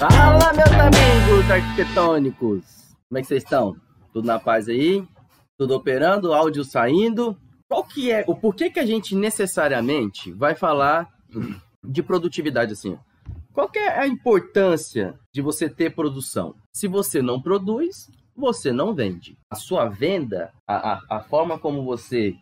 Fala, meus amigos arquitetônicos! Como é que vocês estão? Tudo na paz aí? Tudo operando? Áudio saindo? Qual que é, o porquê que a gente necessariamente vai falar de produtividade assim? Qual que é a importância de você ter produção? Se você não produz, você não vende. A sua venda, a, a, a forma como você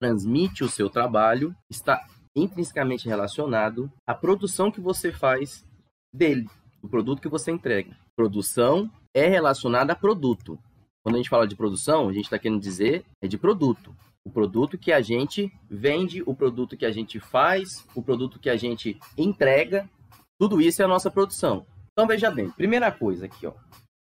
transmite o seu trabalho, está intrinsecamente relacionado à produção que você faz dele, do produto que você entrega. Produção é relacionada a produto. Quando a gente fala de produção, a gente está querendo dizer é de produto. O produto que a gente vende, o produto que a gente faz, o produto que a gente entrega, tudo isso é a nossa produção. Então veja bem, primeira coisa aqui, ó.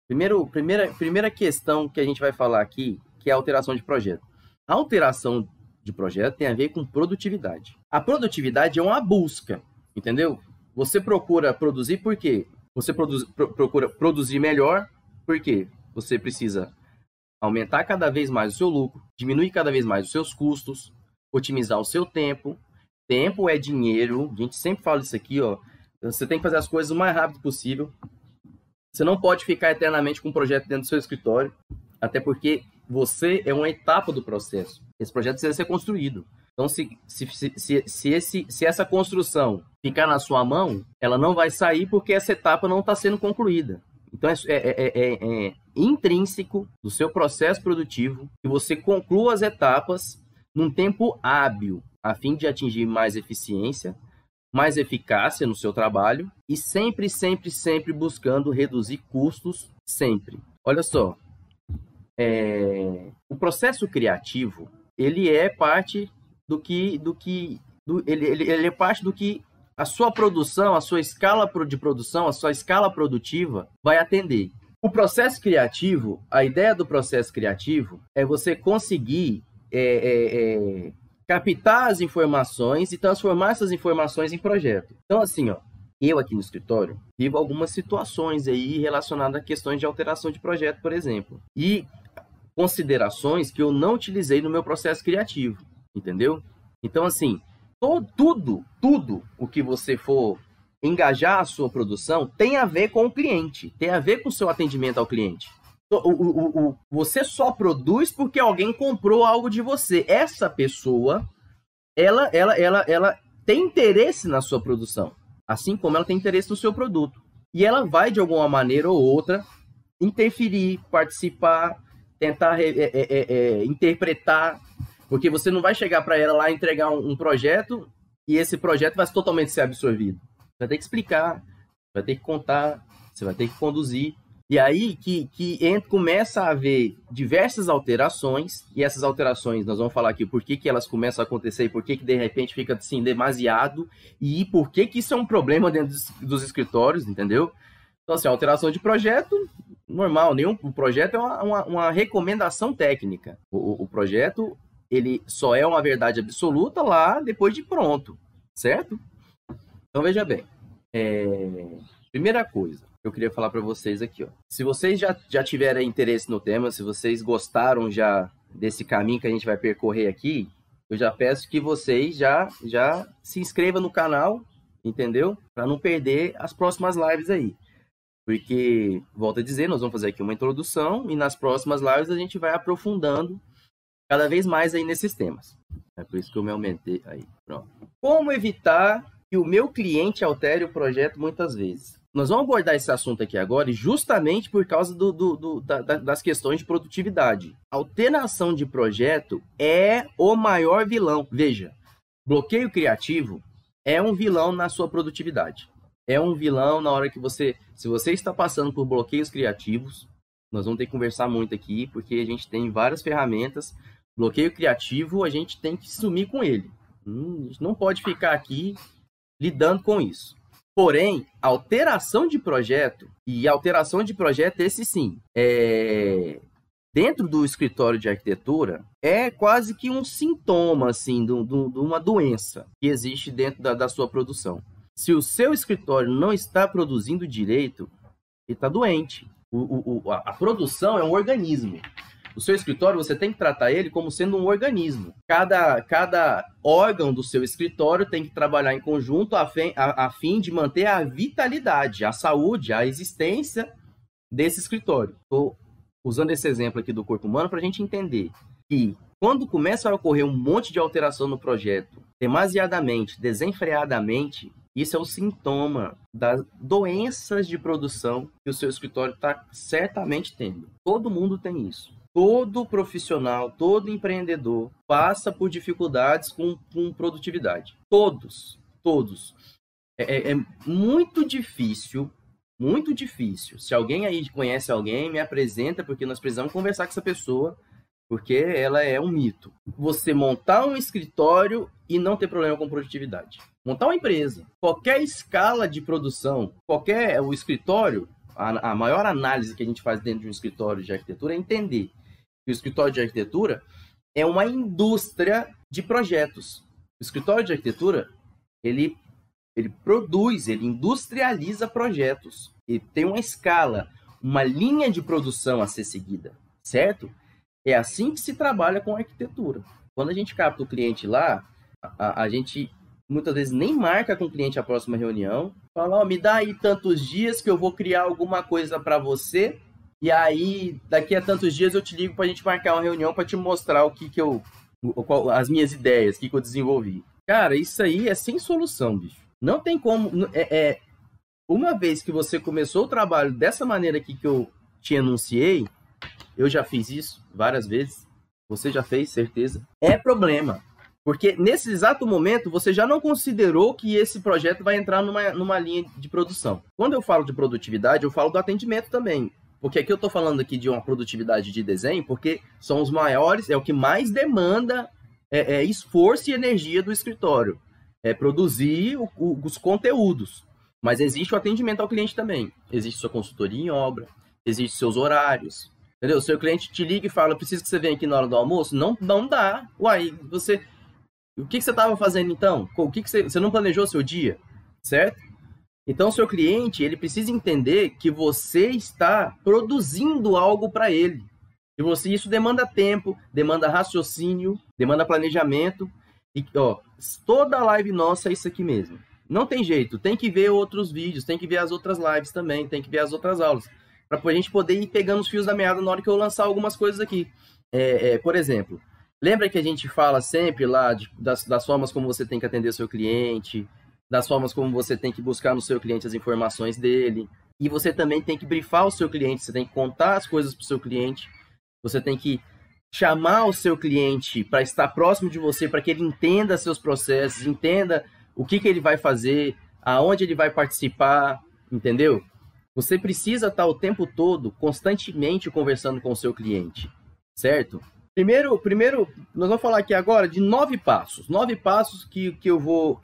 Primeiro, primeira, primeira questão que a gente vai falar aqui, que é a alteração de projeto. A alteração de projeto tem a ver com produtividade. A produtividade é uma busca, entendeu? Você procura produzir por quê? Você produz, pro, procura produzir melhor, por quê? Você precisa aumentar cada vez mais o seu lucro, diminuir cada vez mais os seus custos, otimizar o seu tempo. Tempo é dinheiro, a gente sempre fala isso aqui, ó. Você tem que fazer as coisas o mais rápido possível. Você não pode ficar eternamente com um projeto dentro do seu escritório, até porque você é uma etapa do processo. Esse projeto precisa ser construído. Então, se, se, se, se, esse, se essa construção ficar na sua mão, ela não vai sair porque essa etapa não está sendo concluída. Então, é, é, é, é, intrínseco do seu processo produtivo que você conclua as etapas num tempo hábil, a fim de atingir mais eficiência, mais eficácia no seu trabalho e sempre, sempre, sempre buscando reduzir custos, sempre. Olha só, é, o processo criativo ele é parte do que, do que do, ele, ele, ele é parte do que a sua produção, a sua escala de produção, a sua escala produtiva vai atender. O processo criativo, a ideia do processo criativo é você conseguir é, é, é, captar as informações e transformar essas informações em projeto. Então, assim, ó, eu aqui no escritório vivo algumas situações aí relacionadas a questões de alteração de projeto, por exemplo. E considerações que eu não utilizei no meu processo criativo, entendeu? Então, assim, todo, tudo, tudo o que você for engajar a sua produção tem a ver com o cliente, tem a ver com o seu atendimento ao cliente. O, o, o, você só produz porque alguém comprou algo de você. Essa pessoa, ela, ela, ela, ela tem interesse na sua produção, assim como ela tem interesse no seu produto. E ela vai, de alguma maneira ou outra, interferir, participar, tentar é, é, é, é, interpretar, porque você não vai chegar para ela lá entregar um, um, projeto e esse projeto vai totalmente ser absorvido. Vai ter que explicar, vai ter que contar, você vai ter que conduzir. E aí que, que entra, começa a haver diversas alterações, e essas alterações, nós vamos falar aqui por que, que elas começam a acontecer e por que, que de repente fica assim, demasiado, e por que, que isso é um problema dentro dos, dos escritórios, entendeu? Então, assim, alteração de projeto, normal, nenhum o projeto é uma, uma, uma recomendação técnica. O, o, projeto ele só é uma verdade absoluta lá depois de pronto, certo? Então veja bem, é... primeira coisa que eu queria falar para vocês aqui, ó. Se vocês já, já tiverem interesse no tema, se vocês gostaram já desse caminho que a gente vai percorrer aqui, eu já peço que vocês já já se inscrevam no canal, entendeu? Para não perder as próximas lives aí. Porque, volto a dizer, nós vamos fazer aqui uma introdução e nas próximas lives a gente vai aprofundando cada vez mais aí nesses temas. É por isso que eu me aumentei aí. Pronto. Como evitar que o meu cliente altere o projeto muitas vezes? Nós vamos abordar esse assunto aqui agora justamente por causa do, do, do, da, das questões de produtividade. Alteração de projeto é o maior vilão. Veja, bloqueio criativo é um vilão na sua produtividade é um vilão na hora que você. Se você está passando por bloqueios criativos, nós vamos ter que conversar muito aqui, porque a gente tem várias ferramentas. Bloqueio criativo, a gente tem que sumir com ele. Hum, a gente não pode ficar aqui lidando com isso. Porém, alteração de projeto, e alteração de projeto, esse sim, é... dentro do escritório de arquitetura, é quase que um sintoma, assim, de, uma doença que existe dentro da, da sua produção. Se o seu escritório não está produzindo direito, ele está doente. O, o, a, a, produção é um organismo. O seu escritório, você tem que tratar ele como sendo um organismo. Cada, cada órgão do seu escritório tem que trabalhar em conjunto a fim, a, a fim de manter a vitalidade, a saúde, a existência desse escritório. Estou usando esse exemplo aqui do corpo humano para a gente entender que quando começa a ocorrer um monte de alteração no projeto, demasiadamente, desenfreadamente, isso é o sintoma das doenças de produção que o seu escritório está certamente tendo. Todo mundo tem isso. Todo profissional, todo empreendedor passa por dificuldades com, com produtividade. Todos, todos. É, é, é muito difícil, muito difícil. Se alguém aí conhece alguém, me apresenta, porque nós precisamos conversar com essa pessoa porque ela é um mito. Você montar um escritório e não ter problema com produtividade. Montar uma empresa, qualquer escala de produção, qualquer o escritório, a, a maior análise que a gente faz dentro de um escritório de arquitetura é entender o escritório de arquitetura é uma indústria de projetos. O escritório de arquitetura, ele ele produz, ele industrializa projetos. e tem uma escala, uma linha de produção a ser seguida, certo? É assim que se trabalha com arquitetura. Quando a gente capta o cliente lá, a, a gente muitas vezes nem marca com o cliente a próxima reunião. Fala, ó, oh, me dá aí tantos dias que eu vou criar alguma coisa para você. E aí, daqui a tantos dias eu te ligo para a gente marcar uma reunião para te mostrar o que que eu as minhas ideias, o que, que eu desenvolvi. Cara, isso aí é sem solução, bicho. Não tem como. É, é, uma vez que você começou o trabalho dessa maneira aqui que eu te enunciei, eu já fiz isso várias vezes. Você já fez, certeza. É problema. Porque nesse exato momento você já não considerou que esse projeto vai entrar numa, numa linha de produção. Quando eu falo de produtividade, eu falo do atendimento também. Porque aqui eu estou falando aqui de uma produtividade de desenho, porque são os maiores, é o que mais demanda é, é esforço e energia do escritório. É produzir o, o, os conteúdos. Mas existe o atendimento ao cliente também. Existe sua consultoria em obra, existe seus horários, Entendeu? Seu cliente te liga e fala, preciso que você venha aqui na hora do almoço. Não, não dá. Uai, você... O que, que você estava fazendo então? O que, que você... Você não planejou seu dia, certo? Então, seu cliente, ele precisa entender que você está produzindo algo para ele. E você, isso demanda tempo, demanda raciocínio, demanda planejamento. E, ó, toda live nossa é isso aqui mesmo. Não tem jeito, tem que ver outros vídeos, tem que ver as outras lives também, tem que ver as outras aulas para a gente poder ir pegando os fios da meada na hora que eu lançar algumas coisas aqui. É, é, por exemplo, lembra que a gente fala sempre lá de, das, das formas como você tem que atender seu cliente, das formas como você tem que buscar no seu cliente as informações dele, e você também tem que brifar o seu cliente, você tem que contar as coisas para o seu cliente, você tem que chamar o seu cliente para estar próximo de você, para que ele entenda seus processos, entenda o que, que ele vai fazer, aonde ele vai participar, entendeu? Você precisa estar o tempo todo, constantemente conversando com o seu cliente, certo? Primeiro, primeiro, nós vamos falar aqui agora de nove passos. Nove passos que, que eu vou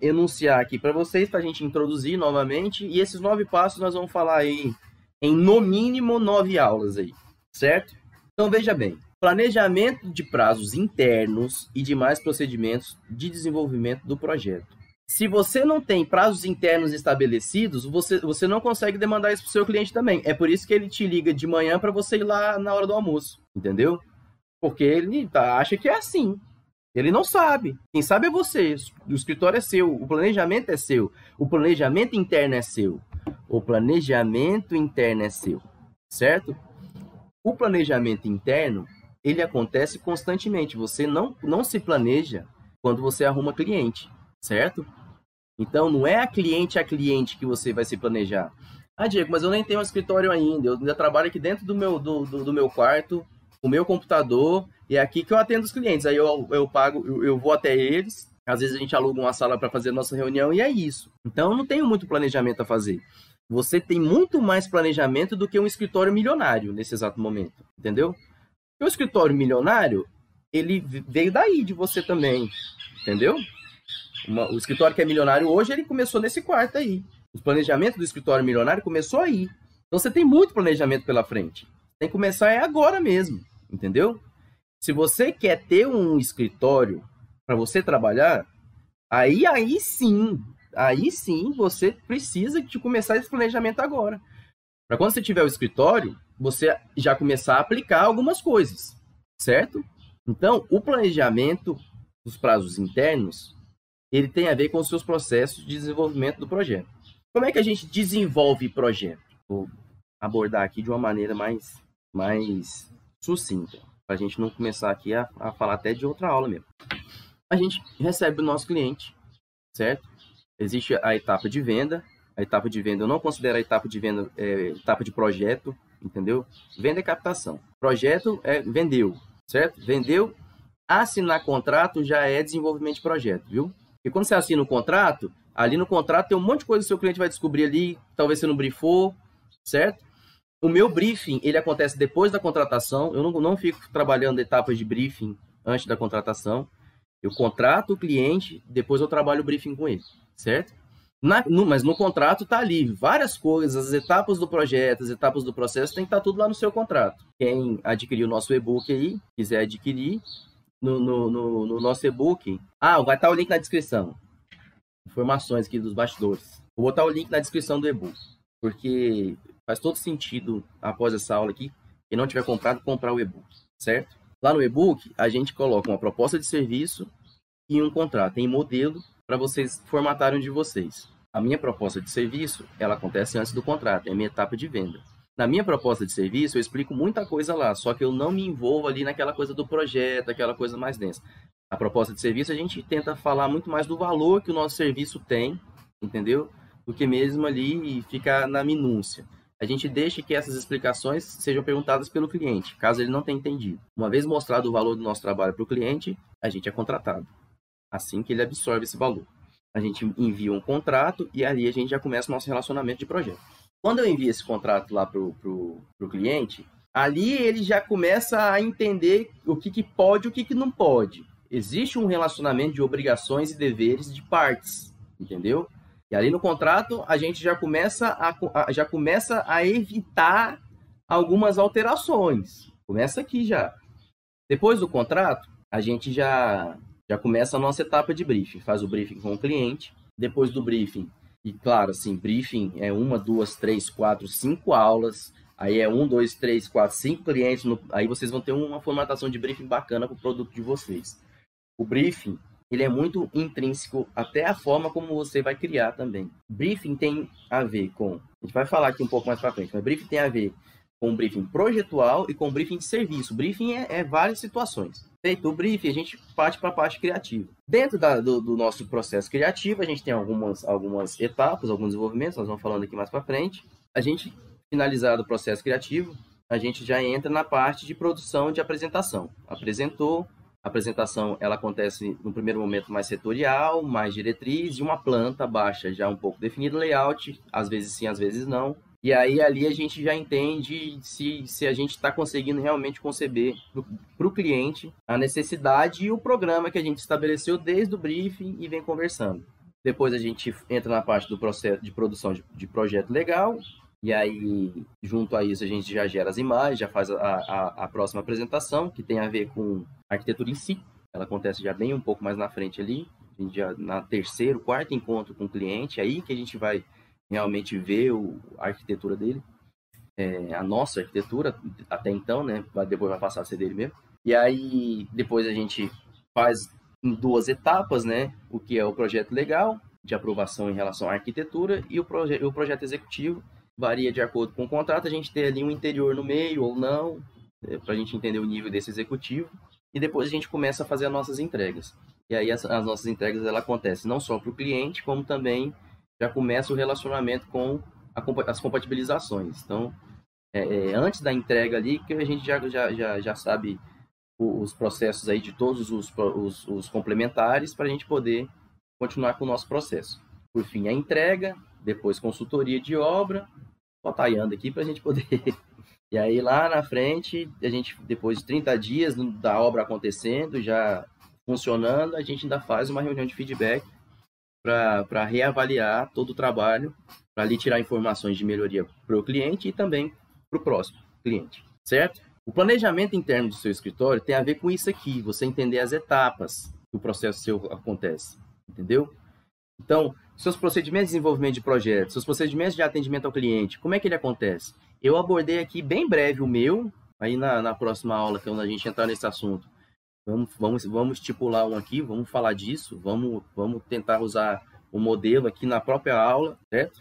enunciar aqui para vocês, para a gente introduzir novamente. E esses nove passos nós vamos falar aí em, no mínimo, nove aulas aí, certo? Então, veja bem. Planejamento de prazos internos e demais procedimentos de desenvolvimento do projeto. Se você não tem prazos internos estabelecidos, você, você não consegue demandar isso para o seu cliente também. É por isso que ele te liga de manhã para você ir lá na hora do almoço, entendeu? Porque ele tá, acha que é assim. Ele não sabe. Quem sabe é você. O escritório é seu, o planejamento é seu, o planejamento interno é seu. O planejamento interno é seu, certo? O planejamento interno, ele acontece constantemente. Você não, não se planeja quando você arruma cliente certo? Então, não é a cliente a cliente que você vai se planejar. Ah, Diego, mas eu nem tenho um escritório ainda. Eu ainda trabalho aqui dentro do meu, do, do, do meu quarto, o meu computador, e é aqui que eu atendo os clientes. Aí eu, eu pago, eu, eu vou até eles. Às vezes a gente aluga uma sala para fazer nossa reunião e é isso. Então, eu não tenho muito planejamento a fazer. Você tem muito mais planejamento do que um escritório milionário nesse exato momento, entendeu? Porque o escritório milionário, ele veio daí de você também, entendeu? Uma, o escritório que é milionário hoje, ele começou nesse quarto aí. O planejamento do escritório milionário começou aí. Então você tem muito planejamento pela frente. Tem que começar é agora mesmo, entendeu? Se você quer ter um escritório para você trabalhar, aí aí sim, aí sim você precisa de começar esse planejamento agora. Para quando você tiver o escritório, você já começar a aplicar algumas coisas, certo? Então, o planejamento dos prazos internos, ele tem a ver com os seus processos de desenvolvimento do projeto. Como é que a gente desenvolve projeto? Vou abordar aqui de uma maneira mais, mais sucinta, para a gente não começar aqui a, a falar até de outra aula mesmo. A gente recebe o nosso cliente, certo? Existe a etapa de venda. A etapa de venda, eu não considero a etapa de venda é, etapa de projeto, entendeu? Venda é captação. Projeto é vendeu, certo? Vendeu, assinar contrato já é desenvolvimento de projeto, viu? E quando você assina o contrato, ali no contrato tem um monte de coisa que o seu cliente vai descobrir ali, talvez você não briefou, certo? O meu briefing, ele acontece depois da contratação, eu não, não fico trabalhando etapas de briefing antes da contratação. Eu contrato o cliente, depois eu trabalho o briefing com ele, certo? Na, no, mas no contrato está ali várias coisas, as etapas do projeto, as etapas do processo, tem que estar tá tudo lá no seu contrato. Quem adquiriu o nosso e-book aí, quiser adquirir no, no, no, no nosso e-book, ah, vai estar tá o link na descrição. Informações aqui dos bastidores. Vou botar o link na descrição do e-book, porque faz todo sentido após essa aula aqui, quem não tiver comprado, comprar o e-book, certo? Lá no e-book, a gente coloca uma proposta de serviço e um contrato em modelo para vocês formatarem de vocês. A minha proposta de serviço, ela acontece antes do contrato, é a minha etapa de venda. Na minha proposta de serviço, eu explico muita coisa lá, só que eu não me envolvo ali naquela coisa do projeto, aquela coisa mais densa. A proposta de serviço, a gente tenta falar muito mais do valor que o nosso serviço tem, entendeu? Do que mesmo ali ficar na minúcia. A gente deixa que essas explicações sejam perguntadas pelo cliente, caso ele não tenha entendido. Uma vez mostrado o valor do nosso trabalho para o cliente, a gente é contratado assim que ele absorve esse valor. A gente envia um contrato e ali a gente já começa o nosso relacionamento de projeto. Quando eu envio esse contrato lá para o cliente, ali ele já começa a entender o que, que pode e o que, que não pode. Existe um relacionamento de obrigações e deveres de partes, entendeu? E ali no contrato a gente já começa a, já começa a evitar algumas alterações. Começa aqui já. Depois do contrato, a gente já já começa a nossa etapa de briefing. Faz o briefing com o cliente, depois do briefing, e claro, assim, briefing é uma, duas, três, quatro, cinco aulas, aí é um, dois, três, quatro, cinco clientes, no... aí vocês vão ter uma formatação de briefing bacana para o produto de vocês. O briefing, ele é muito intrínseco até a forma como você vai criar também. Briefing tem a ver com, a gente vai falar aqui um pouco mais para frente, mas briefing tem a ver com briefing projetual e com briefing de serviço. Briefing é, é várias situações. Feito o briefing, a gente parte para a parte criativa. Dentro da, do, do, nosso processo criativo, a gente tem algumas, algumas etapas, alguns desenvolvimentos, nós vamos falando aqui mais para frente. A gente, finalizado o processo criativo, a gente já entra na parte de produção de apresentação. Apresentou, a apresentação ela acontece no primeiro momento mais setorial, mais diretriz, e uma planta baixa já um pouco definido layout, às vezes sim, às vezes não. E aí ali a gente já entende se, se a gente está conseguindo realmente conceber para o cliente a necessidade e o programa que a gente estabeleceu desde o briefing e vem conversando. Depois a gente entra na parte do processo de produção de, de projeto legal, e aí, junto a isso, a gente já gera as imagens, já faz a, a, a, próxima apresentação, que tem a ver com a arquitetura em si. Ela acontece já bem um pouco mais na frente ali. Já, na terceiro, quarto encontro com o cliente, aí que a gente vai realmente ver o, a arquitetura dele, é, a nossa arquitetura até então, né? Depois vai passar a ser dele mesmo. E aí depois a gente faz em duas etapas, né? O que é o projeto legal de aprovação em relação à arquitetura e o, proje o projeto executivo varia de acordo com o contrato. A gente tem ali um interior no meio ou não, é, para a gente entender o nível desse executivo. E depois a gente começa a fazer as nossas entregas. E aí as, as nossas entregas ela acontecem não só para o cliente, como também já começa o relacionamento com a, as compatibilizações. Então, é, é, antes da entrega ali, que a gente já, já, já, já sabe os processos aí de todos os, os, os complementares para a gente poder continuar com o nosso processo. Por fim, a entrega, depois consultoria de obra, tá aqui para a gente poder... e aí lá na frente, a gente, depois de 30 dias da obra acontecendo, já funcionando, a gente ainda faz uma reunião de feedback para reavaliar todo o trabalho, para ali tirar informações de melhoria para o cliente e também para o próximo cliente, certo? O planejamento interno do seu escritório tem a ver com isso aqui, você entender as etapas que o processo seu acontece, entendeu? Então, seus procedimentos de desenvolvimento de projetos, seus procedimentos de atendimento ao cliente, como é que ele acontece? Eu abordei aqui bem breve o meu, aí na, na próxima aula, quando a gente entrar nesse assunto. Vamos, vamos, vamos estipular um aqui, vamos falar disso, vamos, vamos tentar usar o modelo aqui na própria aula, certo?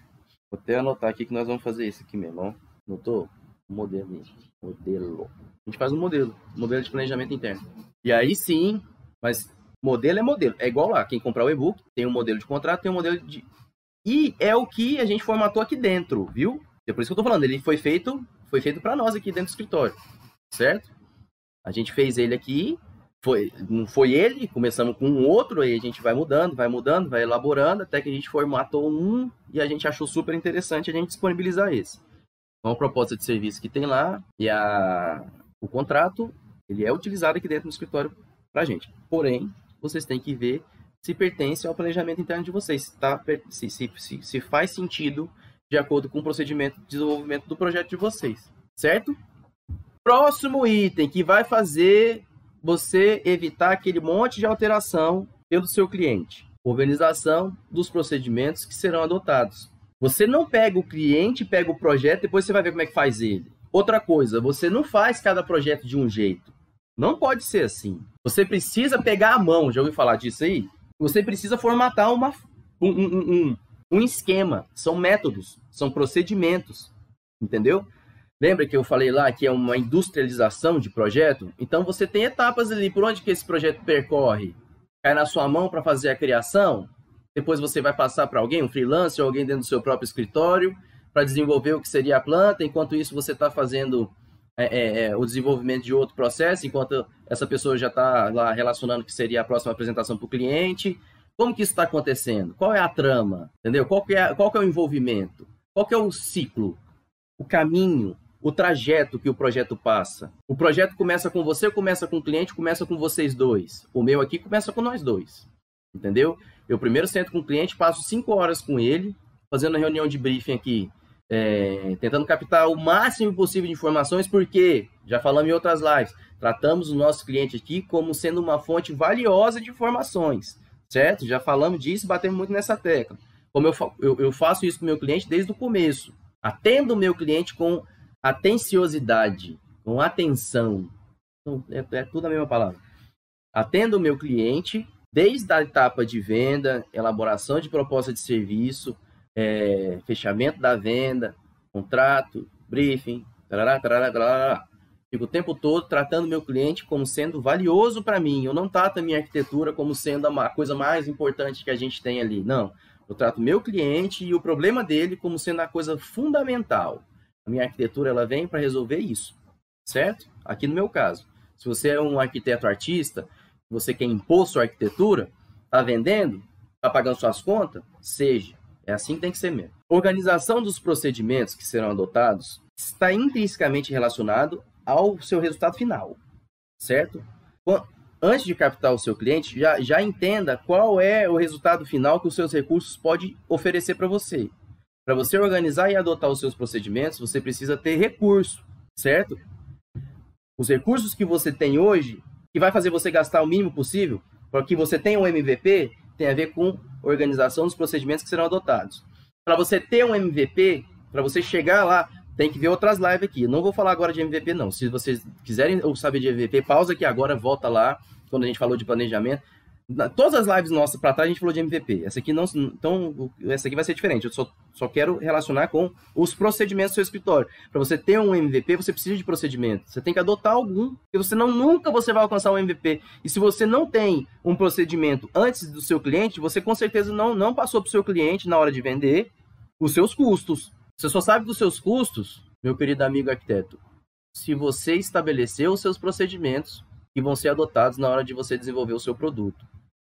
Vou até anotar aqui que nós vamos fazer isso aqui mesmo, ó. Notou? Modelo. Modelo. A gente faz um modelo, modelo de planejamento interno. E aí sim, mas modelo é modelo. É igual lá, quem comprar o e-book tem um modelo de contrato, tem um modelo de. E é o que a gente formatou aqui dentro, viu? É por isso que eu tô falando, ele foi feito, foi feito para nós aqui dentro do escritório, certo? A gente fez ele aqui, foi, não foi ele, começamos com um outro, aí a gente vai mudando, vai mudando, vai elaborando, até que a gente formatou um e a gente achou super interessante a gente disponibilizar esse. Então, a proposta de serviço que tem lá e a, o contrato, ele é utilizado aqui dentro do escritório para a gente. Porém, vocês têm que ver se pertence ao planejamento interno de vocês, tá? se, se, se, se faz sentido de acordo com o procedimento de desenvolvimento do projeto de vocês, certo? Próximo item que vai fazer você evitar aquele monte de alteração pelo seu cliente. Organização dos procedimentos que serão adotados. Você não pega o cliente, pega o projeto, depois você vai ver como é que faz ele. Outra coisa, você não faz cada projeto de um jeito. Não pode ser assim. Você precisa pegar a mão, já ouviu falar disso aí? Você precisa formatar uma, um, um, um, um esquema. São métodos, são procedimentos. Entendeu? Lembra que eu falei lá que é uma industrialização de projeto? Então você tem etapas ali por onde que esse projeto percorre. Cai na sua mão para fazer a criação, depois você vai passar para alguém, um freelancer, alguém dentro do seu próprio escritório, para desenvolver o que seria a planta. Enquanto isso, você está fazendo é, é, é, o desenvolvimento de outro processo, enquanto essa pessoa já está lá relacionando que seria a próxima apresentação para o cliente. Como que isso está acontecendo? Qual é a trama? Entendeu? Qual que é, qual que é o envolvimento? Qual que é o ciclo? O caminho? o trajeto que o projeto passa. O projeto começa com você, começa com o cliente, começa com vocês dois. O meu aqui começa com nós dois. Entendeu? Eu primeiro sento com o cliente, passo cinco horas com ele, fazendo a reunião de briefing aqui, é, tentando captar o máximo possível de informações, porque, já falamos em outras lives, tratamos o nosso cliente aqui como sendo uma fonte valiosa de informações, certo? Já falamos disso, batemos muito nessa tecla. Como eu, eu, eu faço isso com o meu cliente desde o começo. Atendo o meu cliente com atenciosidade, com atenção. Então, é, é tudo a mesma palavra. Atendo o meu cliente desde a etapa de venda, elaboração de proposta de serviço, é, fechamento da venda, contrato, briefing, tarará, tarará, tarará. Fico o tempo todo tratando meu cliente como sendo valioso para mim. Eu não trato a minha arquitetura como sendo a coisa mais importante que a gente tem ali. Não. Eu trato meu cliente e o problema dele como sendo a coisa fundamental. A minha arquitetura ela vem para resolver isso, certo? Aqui no meu caso, se você é um arquiteto artista, você quer impor sua arquitetura, está vendendo, está pagando suas contas, seja. É assim que tem que ser mesmo. Organização dos procedimentos que serão adotados está intrinsecamente relacionado ao seu resultado final, certo? Antes de captar o seu cliente, já, já entenda qual é o resultado final que os seus recursos podem oferecer para você. Para você organizar e adotar os seus procedimentos, você precisa ter recurso, certo? Os recursos que você tem hoje, que vai fazer você gastar o mínimo possível, para que você tenha um MVP, tem a ver com organização dos procedimentos que serão adotados. Para você ter um MVP, para você chegar lá, tem que ver outras lives aqui. Não vou falar agora de MVP, não. Se vocês quiserem saber de MVP, pausa aqui agora, volta lá, quando a gente falou de planejamento. Na, todas as lives nossas para trás a gente falou de MVP. Essa aqui não, então essa aqui vai ser diferente. Eu só, só quero relacionar com os procedimentos do seu escritório. Para você ter um MVP, você precisa de procedimento. Você tem que adotar algum, porque você não nunca você vai alcançar um MVP. E se você não tem um procedimento antes do seu cliente, você com certeza não não passou para o seu cliente na hora de vender os seus custos. Você só sabe dos seus custos, meu querido amigo arquiteto, se você estabeleceu os seus procedimentos que vão ser adotados na hora de você desenvolver o seu produto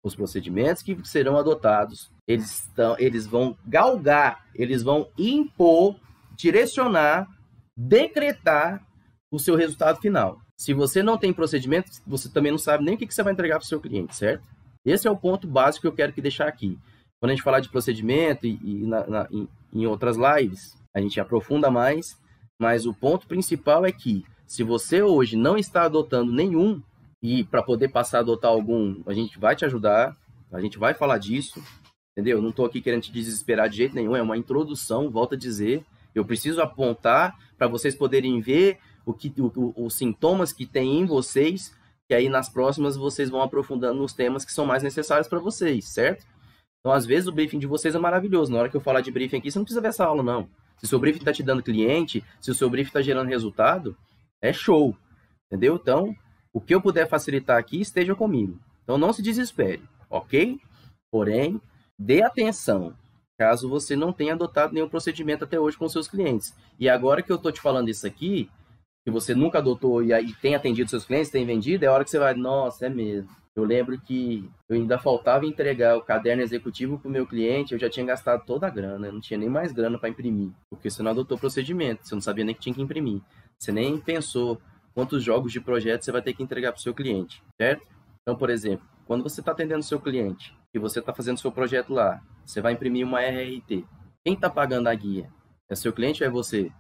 os procedimentos que serão adotados, eles, estão, eles vão galgar, eles vão impor, direcionar, decretar o seu resultado final. Se você não tem procedimento, você também não sabe nem o que, você vai entregar para o seu cliente, certo? Esse é o ponto básico que eu quero que deixar aqui. Quando a gente falar de procedimento e, e na, na, em, em outras lives, a gente aprofunda mais, mas o ponto principal é que se você hoje não está adotando nenhum, e para poder passar a adotar algum, a gente vai te ajudar, a gente vai falar disso. entendeu? Não estou aqui querendo te desesperar de jeito nenhum, é uma introdução, volto a dizer. Eu preciso apontar para vocês poderem ver o que, o, o, os sintomas que tem em vocês, que aí nas próximas vocês vão aprofundando nos temas que são mais necessários para vocês, certo? Então, às vezes, o briefing de vocês é maravilhoso. Na hora que eu falar de briefing aqui, você não precisa ver essa aula, não. Se o seu briefing está te dando cliente, se o seu briefing está gerando resultado, é show. Entendeu? Então, o que eu puder facilitar aqui, esteja comigo. Então, não se desespere, ok? Porém, dê atenção caso você não tenha adotado nenhum procedimento até hoje com seus clientes. E agora que eu estou te falando isso aqui, que você nunca adotou e aí tem atendido seus clientes, tem vendido, é a hora que você vai, nossa, é mesmo. Eu lembro que eu ainda faltava entregar o caderno executivo para o meu cliente, eu já tinha gastado toda a grana, não tinha nem mais grana para imprimir, porque você não adotou procedimento, você não sabia nem que tinha que imprimir, você nem pensou quantos jogos de projeto você vai ter que entregar para o seu cliente, certo? Então, por exemplo, quando você está atendendo o seu cliente e você está fazendo seu projeto lá, você vai imprimir uma RRT. Quem está pagando a guia? É seu cliente ou é você?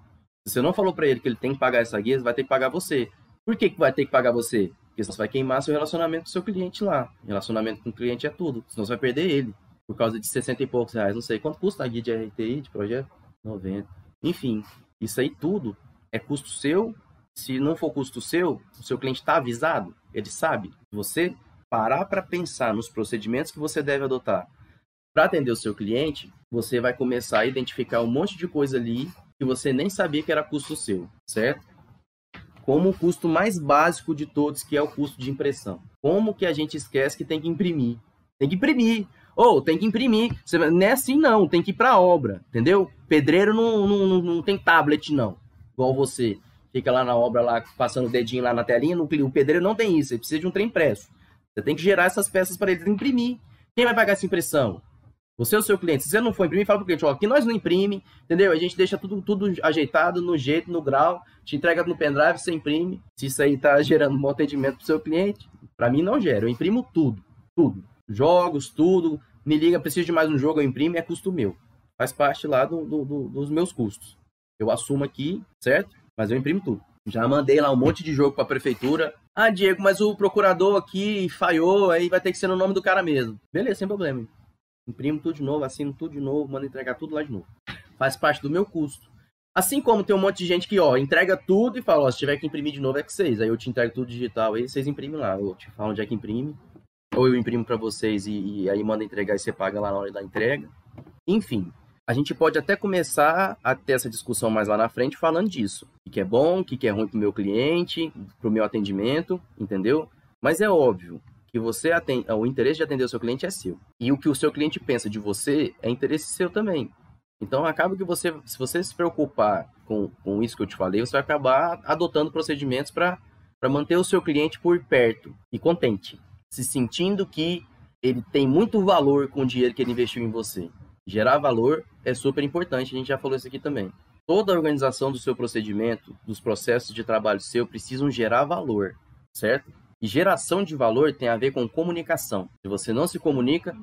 Se você não falou para ele que ele tem que pagar essa guia, vai ter que pagar você. Por que, que vai ter que pagar você? Porque você vai queimar seu relacionamento com seu cliente lá. Relacionamento com o cliente é tudo. Senão você vai perder ele. Por causa de 60 e poucos reais. Não sei quanto custa a guia de RTI, de projeto? 90. Enfim, isso aí tudo é custo seu. Se não for custo seu, o seu cliente está avisado. Ele sabe. Você parar para pensar nos procedimentos que você deve adotar para atender o seu cliente, você vai começar a identificar um monte de coisa ali que você nem sabia que era custo seu, certo? como o custo mais básico de todos, que é o custo de impressão. Como que a gente esquece que tem que imprimir? Tem que imprimir. Ou oh, tem que imprimir. Não é assim, não. Tem que ir para obra, entendeu? Pedreiro não, não, não tem tablet, não. Igual você. Fica lá na obra, lá passando o dedinho lá na telinha. No, o pedreiro não tem isso. Ele precisa de um trem impresso. Você tem que gerar essas peças para ele imprimir. Quem vai pagar essa impressão? Você é o seu cliente. Se você não for imprimir, fala pro cliente, ó, aqui nós não imprime, entendeu? A gente deixa tudo, tudo ajeitado, no jeito, no grau, te entrega no pendrive, você imprime. Se isso aí tá gerando um bom atendimento pro seu cliente, para mim não gera. Eu imprimo tudo, tudo. Jogos, tudo. Me liga, preciso de mais um jogo, eu imprimo, é custo meu. Faz parte lá do, do, do, dos meus custos. Eu assumo aqui, certo? Mas eu imprimo tudo. Já mandei lá um monte de jogo para a prefeitura. Ah, Diego, mas o procurador aqui falhou, aí vai ter que ser no nome do cara mesmo. Beleza, sem problema imprimo tudo de novo, assino tudo de novo, mando entregar tudo lá de novo. Faz parte do meu custo. Assim como tem um monte de gente que, ó, entrega tudo e fala, ó, se tiver que imprimir de novo é que vocês. Aí eu te entrego tudo digital, aí vocês imprimem lá. Eu te falo onde é que imprime. Ou eu imprimo para vocês e, e, aí manda entregar e você paga lá na hora da entrega. Enfim, a gente pode até começar a ter essa discussão mais lá na frente falando disso. O que é bom, o que é ruim pro meu cliente, pro meu atendimento, entendeu? Mas é óbvio, que você atende, o interesse de atender o seu cliente é seu. E o que o seu cliente pensa de você é interesse seu também. Então acaba que você, se você se preocupar com, com isso que eu te falei, você vai acabar adotando procedimentos para manter o seu cliente por perto e contente, se sentindo que ele tem muito valor com o dinheiro que ele investiu em você. Gerar valor é super importante, a gente já falou isso aqui também. Toda a organização do seu procedimento, dos processos de trabalho seu, precisam gerar valor, certo? E geração de valor tem a ver com comunicação. Se você não se comunica,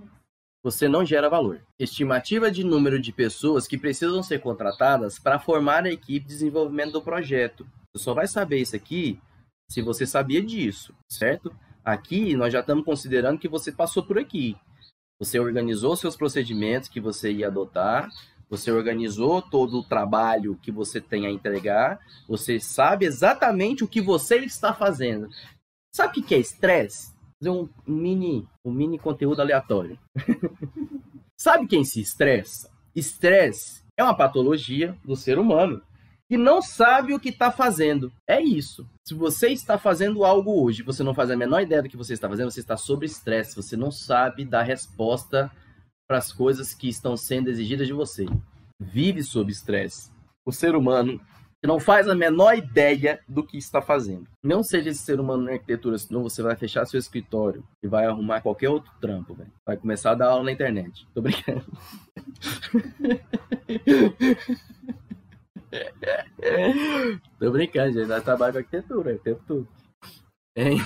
você não gera valor. Estimativa de número de pessoas que precisam ser contratadas para formar a equipe de desenvolvimento do projeto. Você só vai saber isso aqui se você sabia disso, certo? Aqui nós já estamos considerando que você passou por aqui. Você organizou seus procedimentos que você ia adotar, você organizou todo o trabalho que você tem a entregar, você sabe exatamente o que você está fazendo. Sabe o que é estresse? Fazer um mini, um mini conteúdo aleatório. Sabe quem se estressa? Estresse é uma patologia do ser humano que não sabe o que está fazendo. É isso. Se você está fazendo algo hoje, você não faz a menor ideia do que você está fazendo, você está sob estresse, você não sabe dar resposta para as coisas que estão sendo exigidas de você. Vive sob estresse. O ser humano que não faz a menor ideia do que está fazendo. Não seja esse ser humano na arquitetura, senão você vai fechar seu escritório e vai arrumar qualquer outro trampo, velho. Vai começar a dar aula na internet. Tô brincando. Tô brincando, gente. Nós trabalhamos com arquitetura o tempo todo. Hein?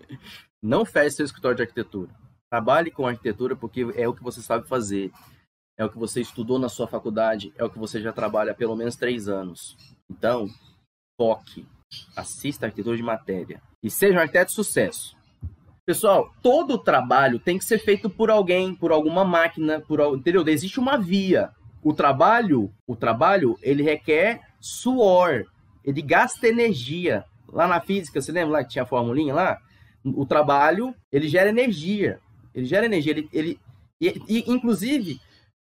Não feche seu escritório de arquitetura. Trabalhe com arquitetura porque é o que você sabe fazer. É o que você estudou na sua faculdade. É o que você já trabalha há pelo menos três anos. Então, foque, assista arquitetura de matéria e seja um arquiteto de sucesso. Pessoal, todo trabalho tem que ser feito por alguém, por alguma máquina, por entendeu? Existe uma via. O trabalho, o trabalho, ele requer suor, ele gasta energia. Lá na física, você lembra lá que tinha a formulinha lá? O trabalho, ele gera energia. Ele gera energia, ele, ele e, e inclusive,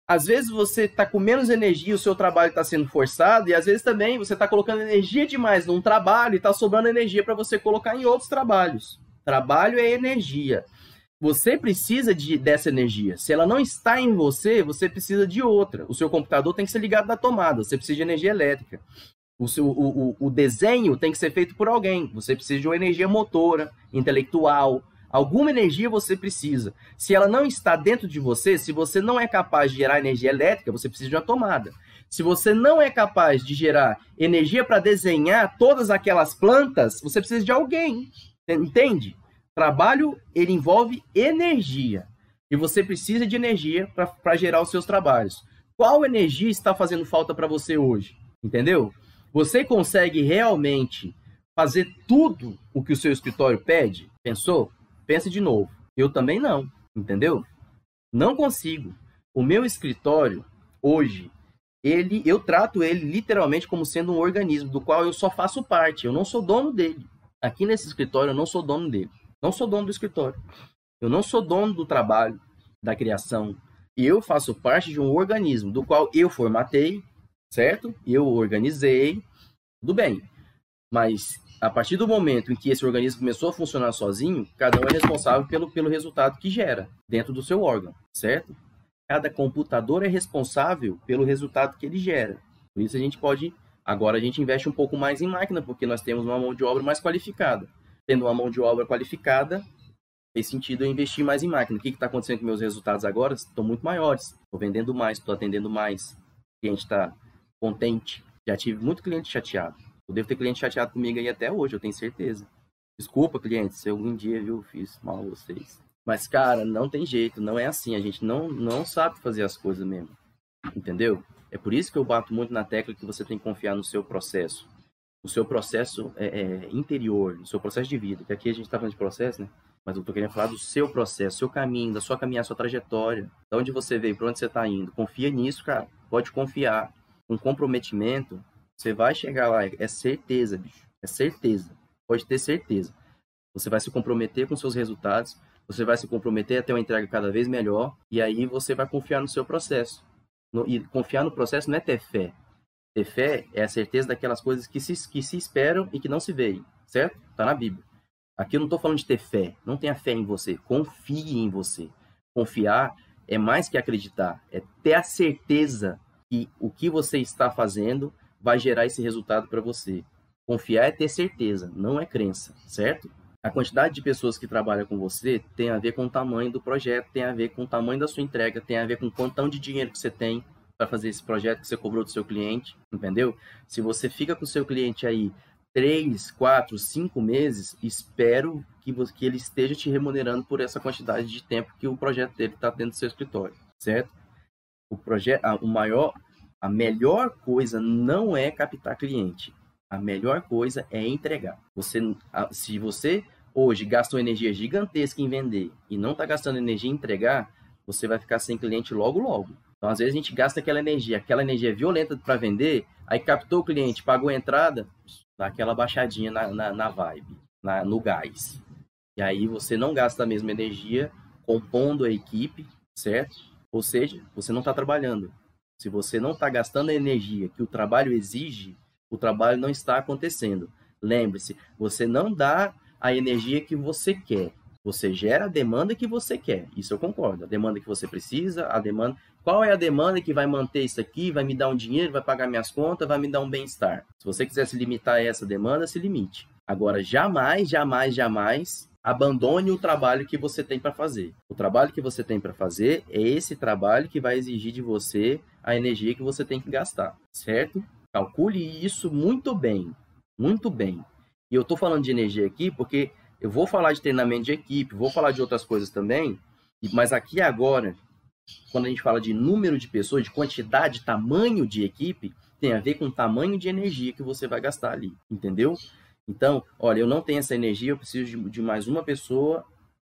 às vezes você está com menos energia, o seu trabalho está sendo forçado, e às vezes também você está colocando energia demais num trabalho e está sobrando energia para você colocar em outros trabalhos. Trabalho é energia. Você precisa de, dessa energia. Se ela não está em você, você precisa de outra. O seu computador tem que ser ligado na tomada. Você precisa de energia elétrica. O, seu, o, o, o desenho tem que ser feito por alguém. Você precisa de uma energia motora, intelectual, Alguma energia você precisa. Se ela não está dentro de você, se você não é capaz de gerar energia elétrica, você precisa de uma tomada. Se você não é capaz de gerar energia para desenhar todas aquelas plantas, você precisa de alguém. Entende? Trabalho, ele envolve energia. E você precisa de energia para gerar os seus trabalhos. Qual energia está fazendo falta para você hoje? Entendeu? Você consegue realmente fazer tudo o que o seu escritório pede? Pensou? Pense de novo. Eu também não, entendeu? Não consigo. O meu escritório hoje, ele, eu trato ele literalmente como sendo um organismo do qual eu só faço parte. Eu não sou dono dele. Aqui nesse escritório eu não sou dono dele. Não sou dono do escritório. Eu não sou dono do trabalho, da criação. Eu faço parte de um organismo do qual eu formatei, certo? Eu organizei, tudo bem. Mas a partir do momento em que esse organismo começou a funcionar sozinho, cada um é responsável pelo, pelo resultado que gera dentro do seu órgão, certo? Cada computador é responsável pelo resultado que ele gera. Por isso a gente pode. Agora a gente investe um pouco mais em máquina, porque nós temos uma mão de obra mais qualificada. Tendo uma mão de obra qualificada, fez sentido eu investir mais em máquina. O que está acontecendo com meus resultados agora? Estão muito maiores. Estou vendendo mais, estou atendendo mais. O cliente está contente. Já tive muito cliente chateado eu devo ter cliente chateado comigo aí até hoje, eu tenho certeza. Desculpa, cliente, se algum dia, viu, fiz mal a vocês. Mas, cara, não tem jeito, não é assim. A gente não, não sabe fazer as coisas mesmo. Entendeu? É por isso que eu bato muito na tecla que você tem que confiar no seu processo. Seu processo é, é, interior, seu processo de vida. Que aqui a gente tá falando de processo, né? Mas eu tô querendo falar do seu processo, seu caminho, da sua caminhada, sua trajetória. De onde você veio, para onde você tá indo. Confia nisso, cara. Pode confiar. Um comprometimento você vai chegar lá, é certeza, bicho. É certeza. Pode ter certeza. Você vai se comprometer com seus resultados, você vai se comprometer a ter uma entrega cada vez melhor, e aí você vai confiar no seu processo. No, e confiar no processo não é ter fé. Ter fé é a certeza daquelas coisas que se, que se esperam e que não se veem, certo? Está na Bíblia. Aqui eu não estou falando de ter fé. Não tenha fé em você. Confie em você. Confiar é mais que acreditar. É ter a certeza que o que você está fazendo vai gerar esse resultado para você. Confiar é ter certeza, não é crença, certo? A quantidade de pessoas que trabalham com você tem a ver com o tamanho do projeto, tem a ver com o tamanho da sua entrega, tem a ver com o quantão de dinheiro que você tem para fazer esse projeto que você cobrou do seu cliente, entendeu? Se você fica com o seu cliente aí três, quatro, cinco meses, espero que, você, que ele esteja te remunerando por essa quantidade de tempo que o projeto dele está dentro do seu escritório, certo? O projeto, o maior, a melhor coisa não é captar cliente. A melhor coisa é entregar. Você, se você hoje gastou energia gigantesca em vender e não está gastando energia em entregar, você vai ficar sem cliente logo, logo. Então, às vezes, a gente gasta aquela energia, aquela energia violenta para vender, aí captou o cliente, pagou a entrada, dá aquela baixadinha na, na, na vibe, na, no gás. E aí você não gasta a mesma energia compondo a equipe, certo? Ou seja, você não está trabalhando. Se você não está gastando a energia que o trabalho exige, o trabalho não está acontecendo. Lembre-se, você não dá a energia que você quer. Você gera a demanda que você quer. Isso eu concordo. A demanda que você precisa, a demanda. Qual é a demanda que vai manter isso aqui, vai me dar um dinheiro, vai pagar minhas contas, vai me dar um bem-estar? Se você quiser se limitar a essa demanda, se limite. Agora, jamais, jamais, jamais abandone o trabalho que você tem para fazer. O trabalho que você tem para fazer é esse trabalho que vai exigir de você a energia que você tem que gastar, certo? Calcule isso muito bem, muito bem. E eu estou falando de energia aqui porque eu vou falar de treinamento de equipe, vou falar de outras coisas também, mas aqui agora, quando a gente fala de número de pessoas, de quantidade, tamanho de equipe, tem a ver com o tamanho de energia que você vai gastar ali, entendeu? Então, olha, eu não tenho essa energia, eu preciso de, de mais uma pessoa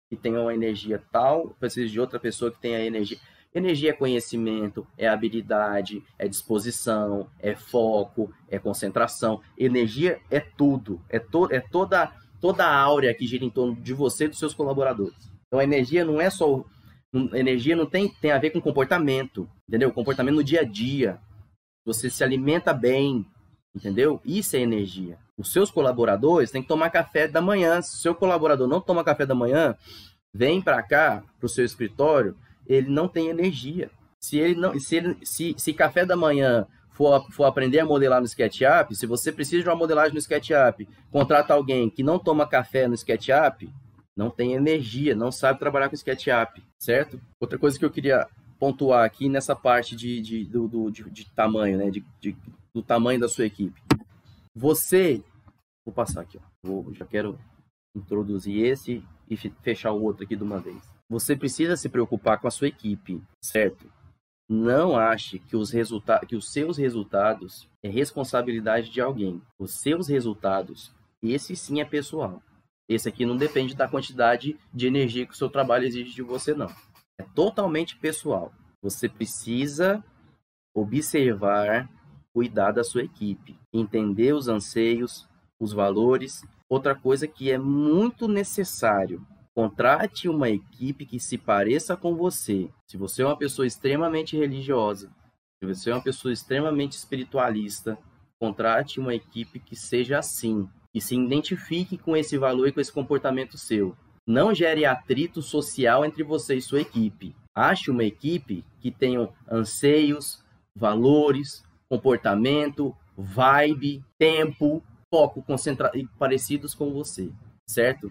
que tenha uma energia tal, preciso de outra pessoa que tenha energia. Energia é conhecimento, é habilidade, é disposição, é foco, é concentração. Energia é tudo, é, to é toda, toda a áurea que gira em torno de você e dos seus colaboradores. Então, a energia não é só. Energia não tem, tem a ver com comportamento, entendeu? Comportamento no dia a dia. Você se alimenta bem, entendeu? Isso é energia. Os seus colaboradores têm que tomar café da manhã. Se o seu colaborador não toma café da manhã, vem para cá, para o seu escritório, ele não tem energia. Se ele não, se, ele, se, se café da manhã for, for aprender a modelar no SketchUp, se você precisa de uma modelagem no SketchUp, contrata alguém que não toma café no SketchUp, não tem energia, não sabe trabalhar com SketchUp, certo? Outra coisa que eu queria pontuar aqui nessa parte de, de, do, do de, de tamanho, né? De, de, do tamanho da sua equipe. Você, vou passar aqui, ó. Vou, já quero introduzir esse e fechar o outro aqui de uma vez. Você precisa se preocupar com a sua equipe, certo? Não ache que os, resulta que os seus resultados é responsabilidade de alguém. Os seus resultados, esse sim é pessoal. Esse aqui não depende da quantidade de energia que o seu trabalho exige de você, não. É totalmente pessoal. Você precisa observar, cuidar da sua equipe, entender os anseios, os valores. Outra coisa que é muito necessário Contrate uma equipe que se pareça com você. Se você é uma pessoa extremamente religiosa, se você é uma pessoa extremamente espiritualista, contrate uma equipe que seja assim, que se identifique com esse valor e com esse comportamento seu. Não gere atrito social entre você e sua equipe. Ache uma equipe que tenha anseios, valores, comportamento, vibe, tempo, foco concentrado e parecidos com você, certo?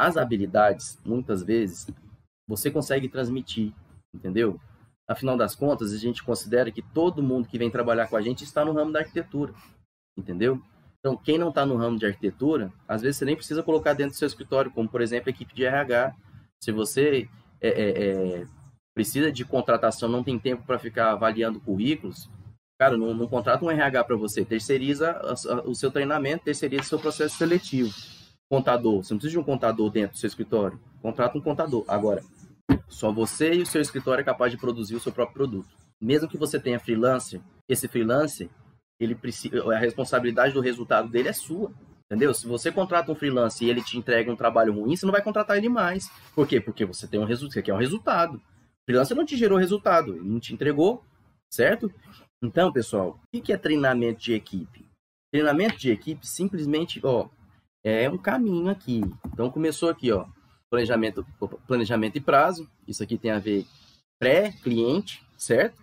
As habilidades, muitas vezes, você consegue transmitir, entendeu? Afinal das contas, a gente considera que todo mundo que vem trabalhar com a gente está no ramo da arquitetura, entendeu? Então, quem não está no ramo de arquitetura, às vezes você nem precisa colocar dentro do seu escritório, como, por exemplo, a equipe de RH. Se você é, é, é, precisa de contratação, não tem tempo para ficar avaliando currículos, cara, não, não contrata um RH para você, terceiriza o seu treinamento, terceiriza o seu processo seletivo contador. Você não precisa de um contador dentro do seu escritório. Contrata um contador. Agora, só você e o seu escritório é capaz de produzir o seu próprio produto. Mesmo que você tenha freelancer, esse freelancer, ele precisa, a responsabilidade do resultado dele é sua. Entendeu? Se você contrata um freelancer e ele te entrega um trabalho ruim, você não vai contratar ele mais. Por quê? Porque você tem um resultado, você quer um resultado. O freelancer não te gerou resultado, ele não te entregou, certo? Então, pessoal, o que é treinamento de equipe? Treinamento de equipe simplesmente, ó, é um caminho aqui. Então começou aqui, ó, planejamento, planejamento e prazo. Isso aqui tem a ver pré-cliente, certo?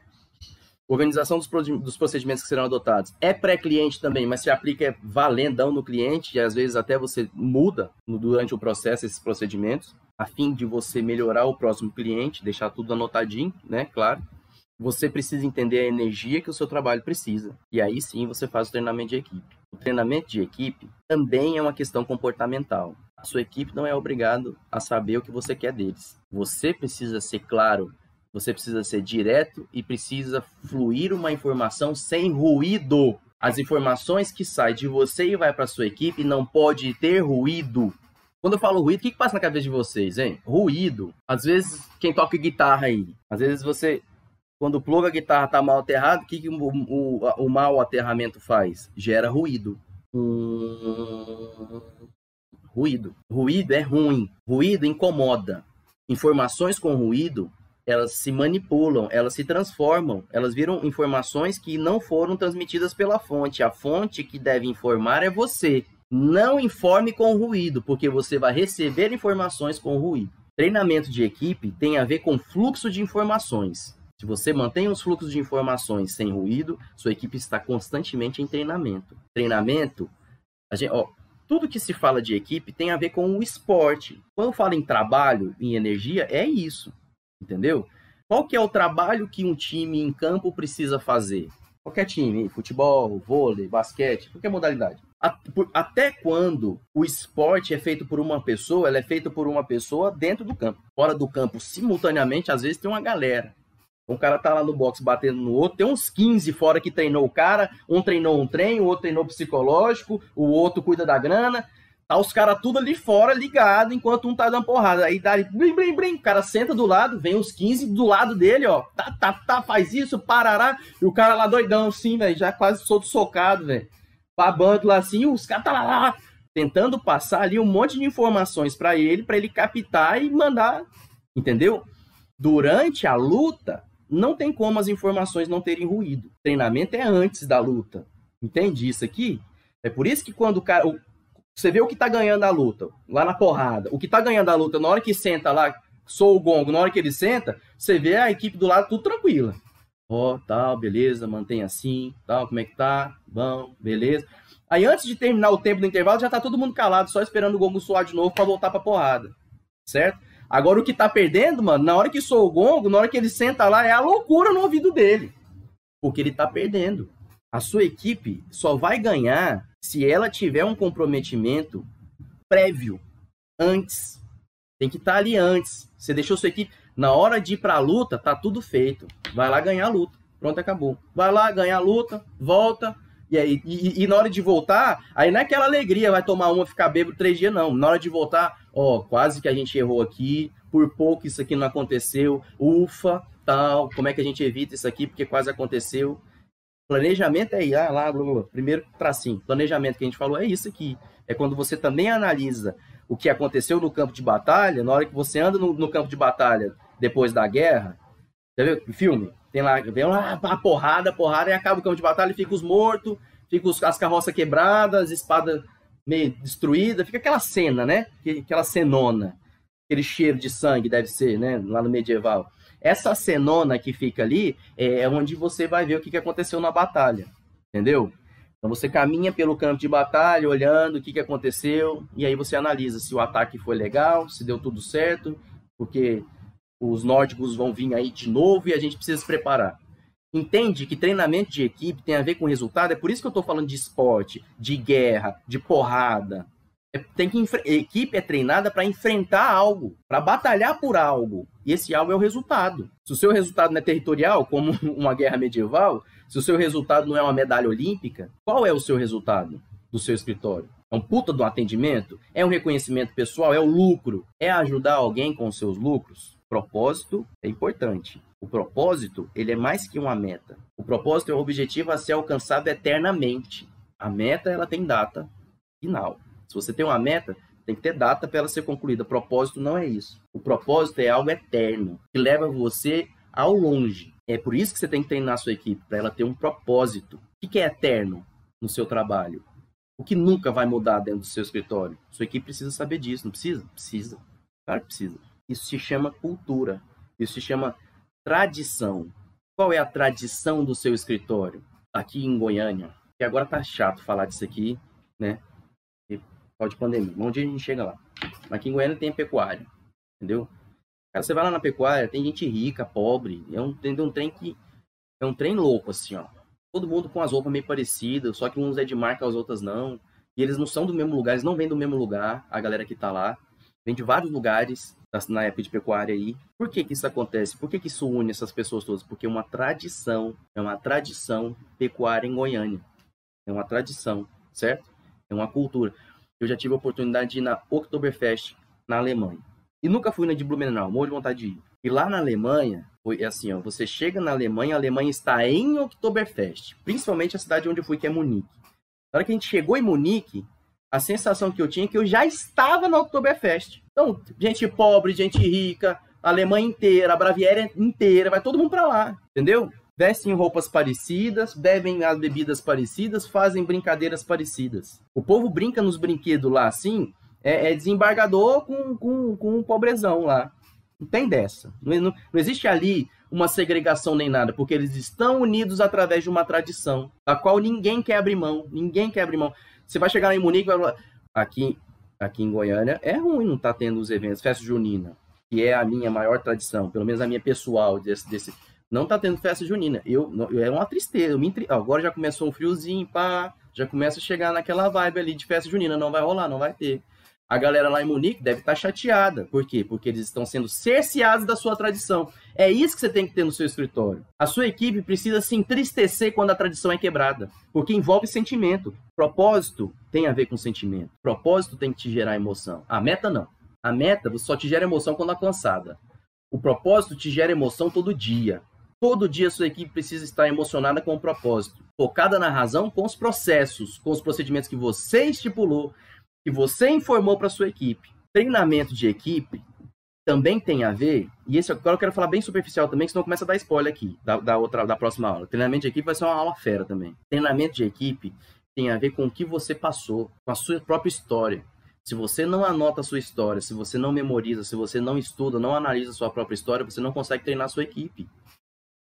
Organização dos, dos procedimentos que serão adotados. É pré-cliente também, mas se aplica é valendão no cliente e às vezes até você muda durante o processo esses procedimentos, a fim de você melhorar o próximo cliente, deixar tudo anotadinho, né? Claro. Você precisa entender a energia que o seu trabalho precisa. E aí sim você faz o treinamento de equipe. O treinamento de equipe também é uma questão comportamental. A sua equipe não é obrigado a saber o que você quer deles. Você precisa ser claro, você precisa ser direto e precisa fluir uma informação sem ruído. As informações que saem de você e vai para sua equipe não pode ter ruído. Quando eu falo ruído, o que, que passa na cabeça de vocês, hein? Ruído. Às vezes, quem toca guitarra aí, às vezes você quando o plug a guitarra está mal aterrado, o que, que o, o, o mau aterramento faz? Gera ruído. Hum... Ruído. Ruído é ruim. Ruído incomoda. Informações com ruído, elas se manipulam, elas se transformam, elas viram informações que não foram transmitidas pela fonte. A fonte que deve informar é você. Não informe com ruído, porque você vai receber informações com ruído. Treinamento de equipe tem a ver com fluxo de informações. Se você mantém os fluxos de informações sem ruído, sua equipe está constantemente em treinamento. Treinamento, gente, ó, tudo que se fala de equipe tem a ver com o esporte. Quando eu falo em trabalho, em energia, é isso, entendeu? Qual que é o trabalho que um time em campo precisa fazer? Qualquer time, futebol, vôlei, basquete, qualquer modalidade. Até quando o esporte é feito por uma pessoa, ela é feita por uma pessoa dentro do campo. Fora do campo, simultaneamente, às vezes tem uma galera. Um cara tá lá no box batendo no outro, tem uns 15 fora que treinou o cara, um treinou um treino, o outro treinou psicológico, o outro cuida da grana. Tá os caras tudo ali fora, ligado, enquanto um tá dando porrada. Aí dá blim, blim, blim. O cara senta do lado, vem os 15 do lado dele, ó. Tá, tá, tá, faz isso, parará. E o cara lá doidão, assim, velho, já quase solto socado, velho. Babando lá assim, os caras tá lá, lá, tentando passar ali um monte de informações para ele, para ele captar e mandar, entendeu? Durante a luta, não tem como as informações não terem ruído. O treinamento é antes da luta. Entende isso aqui? É por isso que quando o cara. Você vê o que tá ganhando a luta, lá na porrada. O que tá ganhando a luta, na hora que senta lá, sou o gongo, na hora que ele senta, você vê a equipe do lado tudo tranquila. Ó, oh, tal, beleza, mantém assim, tal, como é que tá? Bom, beleza. Aí antes de terminar o tempo do intervalo, já tá todo mundo calado, só esperando o gongo soar de novo para voltar pra porrada. Certo? Agora o que tá perdendo, mano, na hora que soa o gongo, na hora que ele senta lá, é a loucura no ouvido dele. Porque ele tá perdendo. A sua equipe só vai ganhar se ela tiver um comprometimento prévio, antes. Tem que estar tá ali antes. Você deixou sua equipe. Na hora de ir pra luta, tá tudo feito. Vai lá ganhar a luta. Pronto, acabou. Vai lá, ganhar a luta, volta. E, aí, e, e, na hora de voltar, aí não é aquela alegria, vai tomar uma, ficar bêbado três dias, não. Na hora de voltar, ó, quase que a gente errou aqui, por pouco isso aqui não aconteceu, ufa, tal, como é que a gente evita isso aqui, porque quase aconteceu. Planejamento é ah, lá, blá, blá, primeiro tracinho. Planejamento que a gente falou é isso aqui. É quando você também analisa o que aconteceu no campo de batalha, na hora que você anda no, no campo de batalha depois da guerra. Viu? Filme. Tem lá, vem lá, a porrada, porrada, e acaba o campo de batalha fica os mortos, fica os, as carroças quebradas, espada meio destruída, fica aquela cena, né? Aquela cenona. Aquele cheiro de sangue deve ser, né? Lá no medieval. Essa cenona que fica ali é onde você vai ver o que aconteceu na batalha, entendeu? Então você caminha pelo campo de batalha, olhando o que aconteceu, e aí você analisa se o ataque foi legal, se deu tudo certo, porque os nórdicos vão vir aí de novo e a gente precisa se preparar. Entende que treinamento de equipe tem a ver com resultado? É por isso que eu estou falando de esporte, de guerra, de porrada. É, tem que equipe é treinada para enfrentar algo, para batalhar por algo. E esse algo é o resultado. Se o seu resultado não é territorial, como uma guerra medieval, se o seu resultado não é uma medalha olímpica, qual é o seu resultado do seu escritório? É um puta do atendimento? É um reconhecimento pessoal? É o lucro? É ajudar alguém com os seus lucros? Propósito é importante. O propósito, ele é mais que uma meta. O propósito é o objetivo a ser alcançado eternamente. A meta, ela tem data final. Se você tem uma meta, tem que ter data para ela ser concluída. Propósito não é isso. O propósito é algo eterno, que leva você ao longe. É por isso que você tem que treinar a sua equipe, para ela ter um propósito. O que é eterno no seu trabalho? O que nunca vai mudar dentro do seu escritório? Sua equipe precisa saber disso, não precisa? Precisa. Claro que precisa. Isso se chama cultura. Isso se chama tradição. Qual é a tradição do seu escritório? Aqui em Goiânia. E agora tá chato falar disso aqui, né? Pode pandemia. Um dia a gente chega lá. Aqui em Goiânia tem pecuária. Entendeu? Cara, você vai lá na pecuária, tem gente rica, pobre. É um, tem um trem que. É um trem louco, assim, ó. Todo mundo com as roupas meio parecidas, só que uns é de marca, as outras não. E eles não são do mesmo lugar, eles não vêm do mesmo lugar, a galera que tá lá. Vem de vários lugares na época de pecuária aí. Por que que isso acontece? Por que que isso une essas pessoas todas? Porque é uma tradição, é uma tradição pecuária em Goiânia. É uma tradição, certo? É uma cultura. Eu já tive a oportunidade de ir na Oktoberfest, na Alemanha. E nunca fui na de Blumenau, morro de vontade de ir. E lá na Alemanha, foi assim, ó, você chega na Alemanha, a Alemanha está em Oktoberfest. Principalmente a cidade onde eu fui, que é Munique. Na hora que a gente chegou em Munique, a sensação que eu tinha é que eu já estava na Oktoberfest. Então, gente pobre, gente rica, Alemanha inteira, a Baviera inteira, vai todo mundo para lá, entendeu? vestem roupas parecidas, bebem as bebidas parecidas, fazem brincadeiras parecidas. O povo brinca nos brinquedos lá assim, é, é desembargador com, com, com um pobrezão lá. Não tem dessa. Não, não, não, existe ali uma segregação nem nada, porque eles estão unidos através de uma tradição, da qual ninguém quer abrir mão. Ninguém quer abrir mão. Você vai chegar lá em Munique vai aqui, aqui em Goiânia é ruim não estar tá tendo os eventos, festa junina, que é a minha maior tradição, pelo menos a minha pessoal desse, desse não tá tendo festa junina. Eu, eu é uma tristeza. Me, agora já começou um friozinho, pá, já começa a chegar naquela vibe ali de festa junina. Não vai rolar, não vai ter. A galera lá em Munique deve estar tá chateada. Por quê? Porque eles estão sendo cerceados da sua tradição. É isso que você tem que ter no seu escritório. A sua equipe precisa se entristecer quando a tradição é quebrada, porque envolve sentimento. Propósito tem a ver com sentimento. Propósito tem que te gerar emoção. A meta não. A meta só te gera emoção quando alcançada. O propósito te gera emoção todo dia. Todo dia a sua equipe precisa estar emocionada com o propósito, focada na razão com os processos, com os procedimentos que você estipulou, que você informou para sua equipe. Treinamento de equipe também tem a ver, e esse agora eu quero falar bem superficial também, senão começa a dar spoiler aqui da, da outra da próxima aula. Treinamento de equipe vai ser uma aula fera também. Treinamento de equipe tem a ver com o que você passou, com a sua própria história. Se você não anota a sua história, se você não memoriza, se você não estuda, não analisa a sua própria história, você não consegue treinar a sua equipe.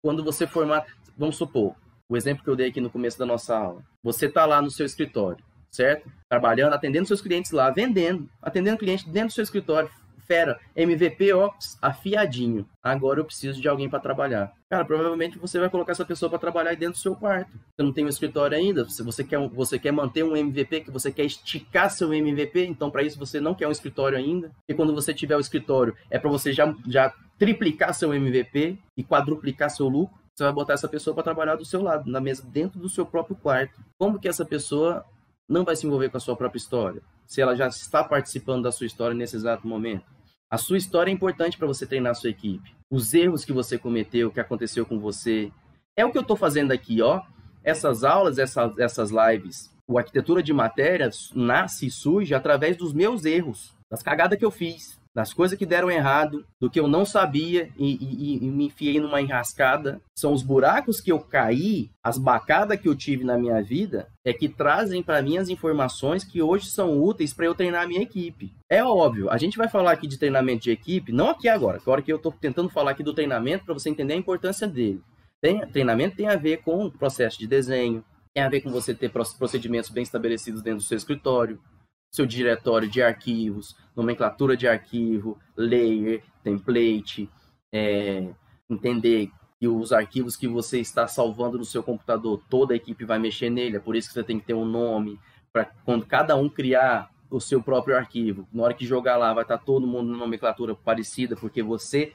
Quando você formar, vamos supor, o exemplo que eu dei aqui no começo da nossa aula. Você está lá no seu escritório, certo? Trabalhando, atendendo seus clientes lá, vendendo, atendendo cliente dentro do seu escritório, fera, MVP, ó, afiadinho. Agora eu preciso de alguém para trabalhar. Cara, provavelmente você vai colocar essa pessoa para trabalhar dentro do seu quarto. Você não tem um escritório ainda, se você quer, você quer manter um MVP, que você quer esticar seu MVP, então para isso você não quer um escritório ainda. E quando você tiver o escritório, é para você já, já triplicar seu MVP e quadruplicar seu lucro. Você vai botar essa pessoa para trabalhar do seu lado, na mesa, dentro do seu próprio quarto. Como que essa pessoa não vai se envolver com a sua própria história? Se ela já está participando da sua história nesse exato momento. A sua história é importante para você treinar a sua equipe. Os erros que você cometeu, o que aconteceu com você. É o que eu estou fazendo aqui, ó. Essas aulas, essas, essas lives, o Arquitetura de Matérias nasce e surge através dos meus erros, das cagadas que eu fiz das coisas que deram errado, do que eu não sabia e, e, e, me enfiei numa enrascada. São os buracos que eu caí, as bacadas que eu tive na minha vida, é que trazem para mim as informações que hoje são úteis para eu treinar a minha equipe. É óbvio, a gente vai falar aqui de treinamento de equipe, não aqui agora, que hora que eu estou tentando falar aqui do treinamento para você entender a importância dele. Tem, treinamento tem a ver com o processo de desenho, tem a ver com você ter procedimentos bem estabelecidos dentro do seu escritório, seu diretório de arquivos, nomenclatura de arquivo, layer, template, é, entender que os arquivos que você está salvando no seu computador, toda a equipe vai mexer nele, é por isso que você tem que ter um nome, para quando cada um criar o seu próprio arquivo, na hora que jogar lá vai estar todo mundo na nomenclatura parecida, porque você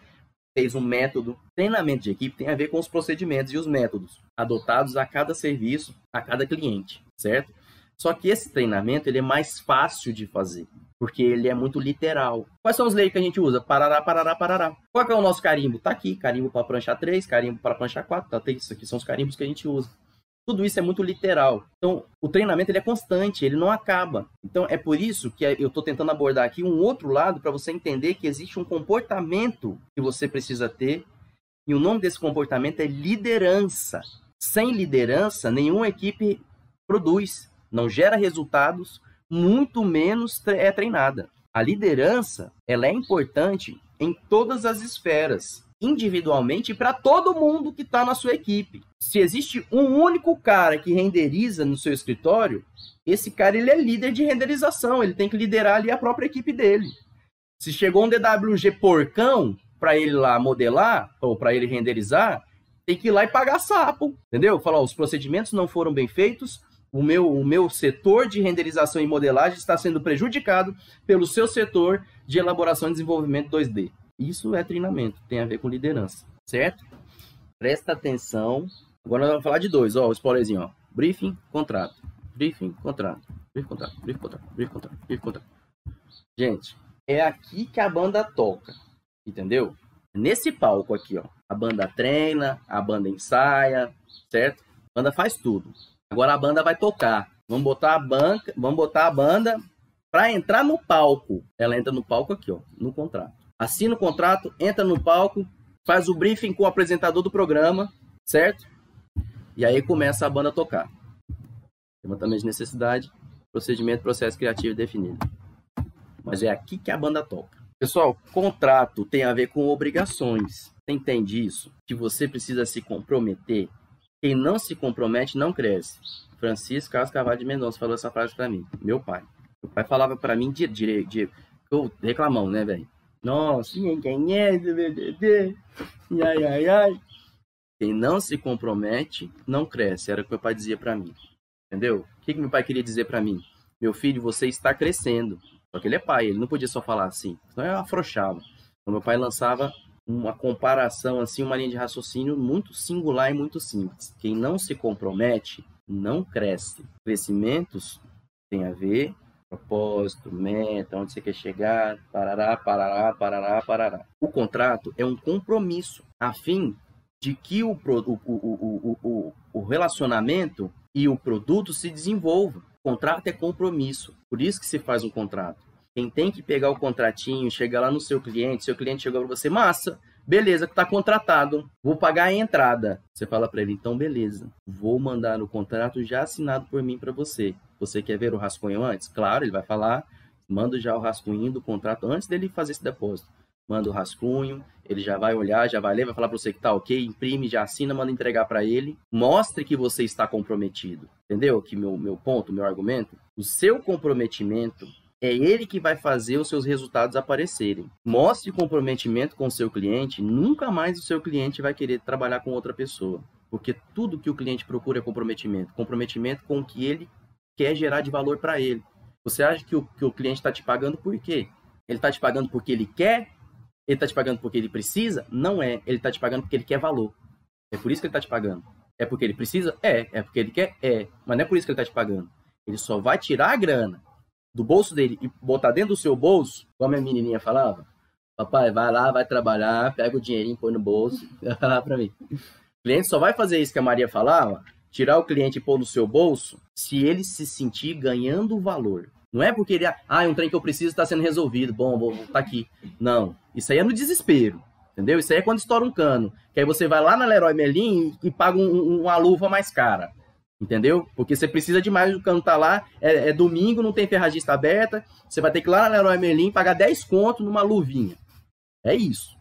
fez um método. Treinamento de equipe tem a ver com os procedimentos e os métodos adotados a cada serviço, a cada cliente, certo? Só que esse treinamento ele é mais fácil de fazer, porque ele é muito literal. Quais são os leis que a gente usa? Parará, parará, parará. Qual é o nosso carimbo? Tá aqui, carimbo para prancha 3, carimbo para prancha 4, tá? Isso aqui são os carimbos que a gente usa. Tudo isso é muito literal. Então, o treinamento ele é constante, ele não acaba. Então, é por isso que eu estou tentando abordar aqui um outro lado para você entender que existe um comportamento que você precisa ter, e o nome desse comportamento é liderança. Sem liderança, nenhuma equipe produz não gera resultados, muito menos é treinada. A liderança, ela é importante em todas as esferas, individualmente para todo mundo que está na sua equipe. Se existe um único cara que renderiza no seu escritório, esse cara ele é líder de renderização, ele tem que liderar ali a própria equipe dele. Se chegou um DWG porcão para ele lá modelar ou para ele renderizar, tem que ir lá e pagar sapo, entendeu? Falar, os procedimentos não foram bem feitos, o meu, o meu setor de renderização e modelagem está sendo prejudicado pelo seu setor de elaboração e desenvolvimento 2D. Isso é treinamento, tem a ver com liderança, certo? Presta atenção. Agora nós vamos falar de dois, ó, o spoilerzinho, ó. Briefing, contrato. Briefing, contrato. Briefing, contrato. Briefing, contrato. Briefing, contrato. Briefing, contrato. Gente, é aqui que a banda toca, entendeu? Nesse palco aqui, ó. A banda treina, a banda ensaia, certo? A banda faz tudo. Agora a banda vai tocar. Vamos botar a banca, vamos botar a banda para entrar no palco. Ela entra no palco aqui, ó, no contrato. Assina o contrato, entra no palco, faz o briefing com o apresentador do programa, certo? E aí começa a banda a tocar. Levantamento de necessidade, procedimento, processo criativo definido. Mas é aqui que a banda toca. Pessoal, contrato tem a ver com obrigações. Você entende isso? Que você precisa se comprometer quem não se compromete não cresce. Francisco Carlos de Mendonça falou essa frase para mim, meu pai. Meu pai falava para mim de de, de, eu reclamão, né, velho? Nossa, quem é, ai, ai, ai. Quem não se compromete não cresce, era o que meu pai dizia para mim. Entendeu? O que, que meu pai queria dizer para mim? Meu filho, você está crescendo. Só que ele é pai, ele não podia só falar assim. Então eu afrouxava. Então, meu pai lançava uma comparação, assim, uma linha de raciocínio muito singular e muito simples. Quem não se compromete não cresce. Crescimentos tem a ver propósito, meta, onde você quer chegar, parará, parará, parará, parará. O contrato é um compromisso a fim de que o, o, o, o, o relacionamento e o produto se desenvolvam. Contrato é compromisso, por isso que se faz um contrato. Quem tem que pegar o contratinho, chegar lá no seu cliente, seu cliente chegou para você, massa, beleza, está contratado, vou pagar a entrada. Você fala para ele, então beleza, vou mandar o contrato já assinado por mim para você. Você quer ver o rascunho antes? Claro, ele vai falar, manda já o rascunho do contrato antes dele fazer esse depósito. Manda o rascunho, ele já vai olhar, já vai ler, vai falar para você que tá ok, imprime, já assina, manda entregar para ele. Mostre que você está comprometido. Entendeu? Que meu, meu ponto, meu argumento. O seu comprometimento é ele que vai fazer os seus resultados aparecerem. Mostre comprometimento com o seu cliente, nunca mais o seu cliente vai querer trabalhar com outra pessoa. Porque tudo que o cliente procura é comprometimento. Comprometimento com o que ele quer gerar de valor para ele. Você acha que o, que o cliente está te pagando por quê? Ele está te pagando porque ele quer ele está te pagando porque ele precisa? Não é. Ele está te pagando porque ele quer valor. É por isso que ele está te pagando. É porque ele precisa? É. É porque ele quer? É. Mas não é por isso que ele está te pagando. Ele só vai tirar a grana do bolso dele e botar dentro do seu bolso, como a menininha falava. Papai, vai lá, vai trabalhar, pega o dinheirinho, põe no bolso. Falar para mim. O cliente só vai fazer isso que a Maria falava, tirar o cliente e pôr no seu bolso, se ele se sentir ganhando valor. Não é porque ele, ah, um trem que eu preciso está sendo resolvido, bom, vou tá aqui. Não, isso aí é no desespero, entendeu? Isso aí é quando estoura um cano, que aí você vai lá na Leroy Merlin e, e paga um, uma luva mais cara, entendeu? Porque você precisa demais, o cano tá lá, é, é, domingo, não tem ferragista aberta, você vai ter que ir lá na Leroy Merlin pagar 10 conto numa luvinha. É isso,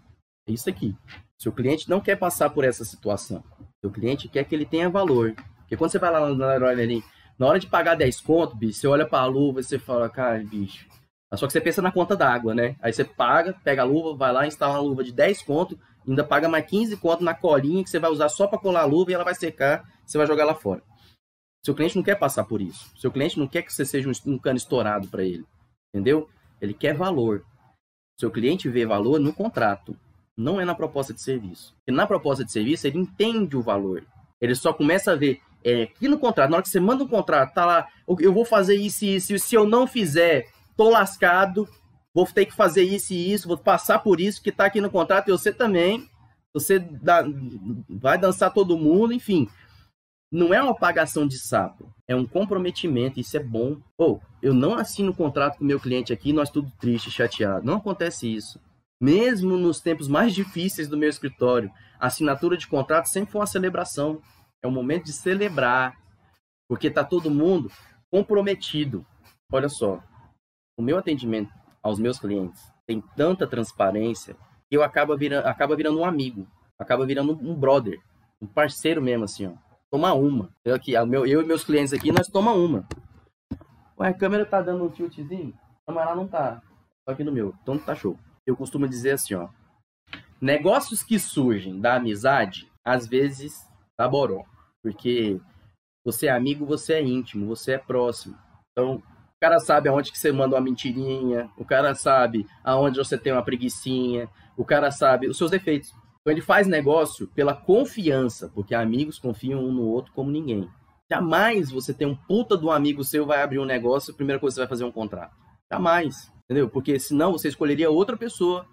é isso aqui. Seu cliente não quer passar por essa situação. Seu cliente quer que ele tenha valor. Porque quando você vai lá na Leroy Merlin na hora de pagar 10 conto, bicho, você olha pra luva e você fala, cara, bicho. Só que você pensa na conta d'água, né? Aí você paga, pega a luva, vai lá, instala uma luva de 10 conto, ainda paga mais 15 conto na colinha que você vai usar só para colar a luva e ela vai secar, você vai jogar lá fora. Seu cliente não quer passar por isso. Seu cliente não quer que você seja um, cano estourado para ele. Entendeu? Ele quer valor. Seu cliente vê valor no contrato, não é na proposta de serviço. E na proposta de serviço, ele entende o valor. Ele só começa a ver é, aqui no contrato, na hora que você manda um contrato, tá lá, eu vou fazer isso e isso, se eu não fizer, tô lascado, vou ter que fazer isso e isso, vou passar por isso que tá aqui no contrato, e você também, você dá, vai dançar todo mundo, enfim. Não é uma pagação de sapo, é um comprometimento, isso é bom. Ou, oh, eu não assino contrato com meu cliente aqui, nós tudo triste, chateado. Não acontece isso. Mesmo nos tempos mais difíceis do meu escritório, a assinatura de contrato sempre foi uma celebração. É um momento de celebrar, porque está todo mundo comprometido. Olha só, o meu atendimento aos meus clientes tem tanta transparência que eu acaba virando, acaba virando um amigo, acaba virando um brother, um parceiro mesmo, assim, ó. Tomar uma. Eu, aqui, eu e meus clientes aqui, nós tomamos uma. Ué, a câmera tá dando um tiltzinho? Não, mas lá não tá. Só aqui no meu. Então tá show. Eu costumo dizer assim, ó. Negócios que surgem da amizade, às vezes tá boró. Porque você é amigo, você é íntimo, você é próximo. Então, o cara sabe aonde que você manda uma mentirinha, o cara sabe aonde você tem uma preguiçinha, o cara sabe os seus defeitos. Então ele faz negócio pela confiança, porque amigos confiam um no outro como ninguém. Jamais você tem um puta do amigo seu vai abrir um negócio, a primeira coisa que você vai fazer é um contrato. Jamais, entendeu? Porque senão você escolheria outra pessoa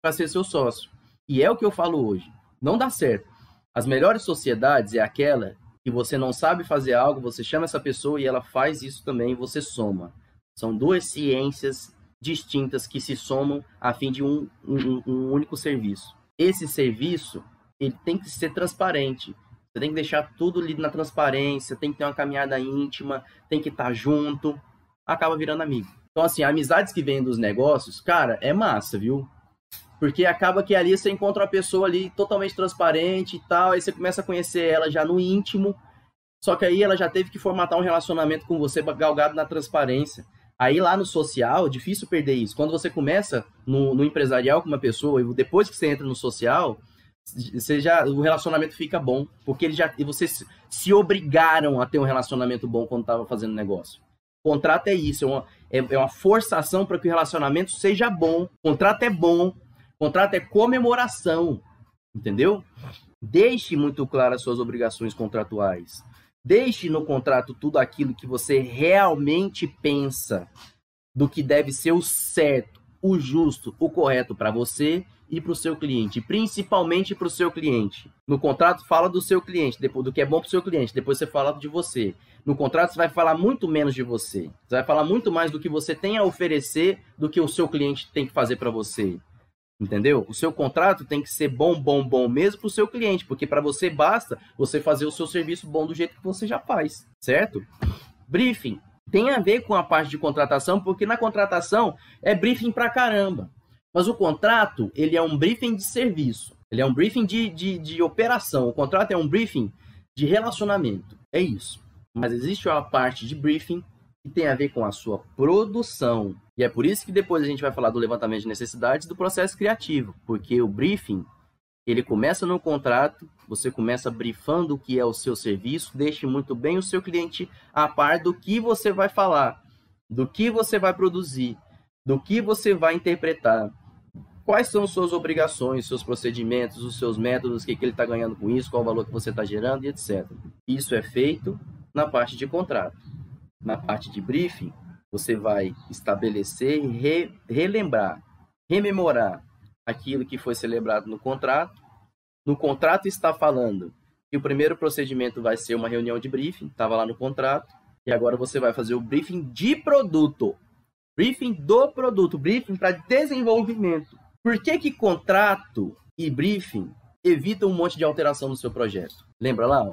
para ser seu sócio. E é o que eu falo hoje. Não dá certo. As melhores sociedades é aquela que você não sabe fazer algo, você chama essa pessoa e ela faz isso também, você soma. São duas ciências distintas que se somam a fim de um, um, um único serviço. Esse serviço ele tem que ser transparente. Você tem que deixar tudo ali na transparência, tem que ter uma caminhada íntima, tem que estar junto. Acaba virando amigo. Então, assim, amizades que vêm dos negócios, cara, é massa, viu? Porque acaba que ali você encontra uma pessoa ali totalmente transparente e tal, aí você começa a conhecer ela já no íntimo, só que aí ela já teve que formatar um relacionamento com você galgado na transparência. Aí lá no social, difícil perder isso. Quando você começa no, no empresarial com uma pessoa e depois que você entra no social, você já, o relacionamento fica bom, porque ele já, vocês se obrigaram a ter um relacionamento bom quando estava fazendo negócio. Contrato é isso, é uma, é, é uma forçação para que o relacionamento seja bom. Contrato é bom, contrato é comemoração, entendeu? Deixe muito claro as suas obrigações contratuais. Deixe no contrato tudo aquilo que você realmente pensa do que deve ser o certo, o justo, o correto para você e para o seu cliente, principalmente para o seu cliente. No contrato fala do seu cliente, depois do que é bom para o seu cliente, depois você fala de você. No contrato você vai falar muito menos de você. Você vai falar muito mais do que você tem a oferecer do que o seu cliente tem que fazer para você. Entendeu? O seu contrato tem que ser bom, bom, bom mesmo para o seu cliente, porque para você basta você fazer o seu serviço bom do jeito que você já faz, certo? Briefing tem a ver com a parte de contratação, porque na contratação é briefing para caramba. Mas o contrato, ele é um briefing de serviço. Ele é um briefing de, de, de operação. O contrato é um briefing de relacionamento. É isso. Mas existe uma parte de briefing que tem a ver com a sua produção. E é por isso que depois a gente vai falar do levantamento de necessidades do processo criativo. Porque o briefing, ele começa no contrato, você começa briefando o que é o seu serviço, deixe muito bem o seu cliente a par do que você vai falar, do que você vai produzir, do que você vai interpretar quais são suas obrigações, seus procedimentos, os seus métodos, o que, que ele está ganhando com isso, qual o valor que você está gerando e etc. Isso é feito na parte de contrato. Na parte de briefing, você vai estabelecer e re, relembrar, rememorar aquilo que foi celebrado no contrato. No contrato está falando que o primeiro procedimento vai ser uma reunião de briefing, estava lá no contrato, e agora você vai fazer o briefing de produto. Briefing do produto, briefing para desenvolvimento. Por que, que contrato e briefing evitam um monte de alteração no seu projeto? Lembra lá?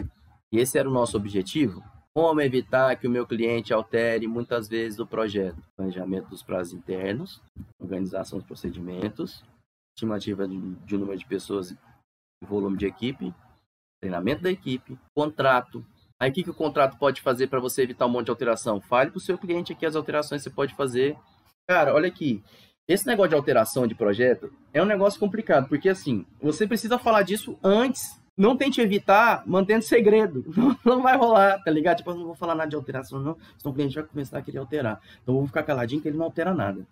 Esse era o nosso objetivo. Como evitar que o meu cliente altere muitas vezes o projeto? Planejamento dos prazos internos, organização dos procedimentos, estimativa de, número de pessoas e volume de equipe, treinamento da equipe, contrato. Aí o que, que o contrato pode fazer para você evitar um monte de alteração? Fale para o seu cliente aqui as alterações que você pode fazer. Cara, olha aqui, esse negócio de alteração de projeto é um negócio complicado, porque assim, você precisa falar disso antes. Não tente evitar mantendo segredo. Não, vai rolar, tá ligado? Tipo, eu não vou falar nada de alteração, não. Senão o cliente vai começar a querer alterar. Então eu vou ficar caladinho que ele não altera nada.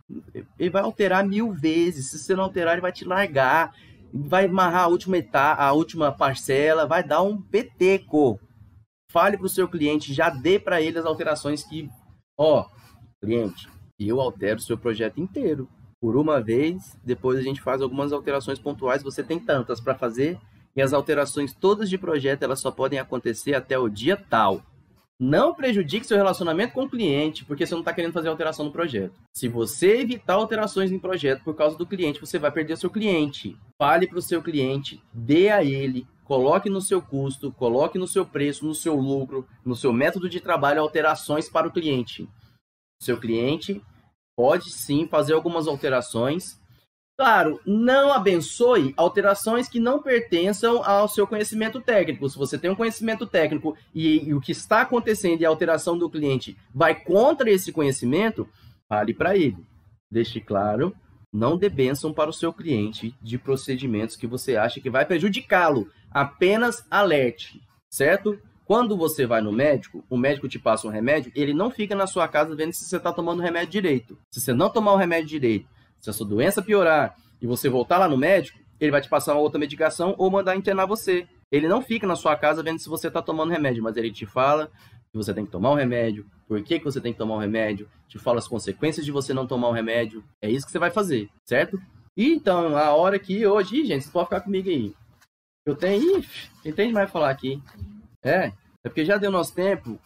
Ele vai alterar mil vezes. Se você não alterar, ele vai te largar. Vai amarrar a última etapa, a última parcela, vai dar um peteco. Fale para o seu cliente, já dê para ele as alterações que, ó, cliente, eu altero o seu projeto inteiro por uma vez, depois a gente faz algumas alterações pontuais, você tem tantas para fazer, e as alterações todas de projeto, elas só podem acontecer até o dia tal. Não prejudique seu relacionamento com o cliente, porque você não está querendo fazer alteração no projeto. Se você evitar alterações em projeto por causa do cliente, você vai perder seu cliente. Fale para o seu cliente, dê a ele, coloque no seu custo, coloque no seu preço, no seu lucro, no seu método de trabalho alterações para o cliente. Seu cliente pode sim fazer algumas alterações. Claro, não abençoe alterações que não pertençam ao seu conhecimento técnico. Se você tem um conhecimento técnico e, e o que está acontecendo e a alteração do cliente vai contra esse conhecimento, fale para ele. Deixe claro, não dê bênção para o seu cliente de procedimentos que você acha que vai prejudicá-lo. Apenas alerte, certo? Quando você vai no médico, o médico te passa um remédio, ele não fica na sua casa vendo se você está tomando o remédio direito. Se você não tomar o remédio direito, se a sua doença piorar e você voltar lá no médico, ele vai te passar uma outra medicação ou mandar internar você. Ele não fica na sua casa vendo se você está tomando remédio, mas ele te fala que você tem que tomar o remédio, por que, que você tem que tomar o remédio, te fala as consequências de você não tomar o remédio. É isso que você vai fazer, certo? E então, a hora que hoje, Ih, gente, você pode ficar comigo aí. Eu tenho. Ih, tem mais falar aqui? É, é porque já deu nosso tempo.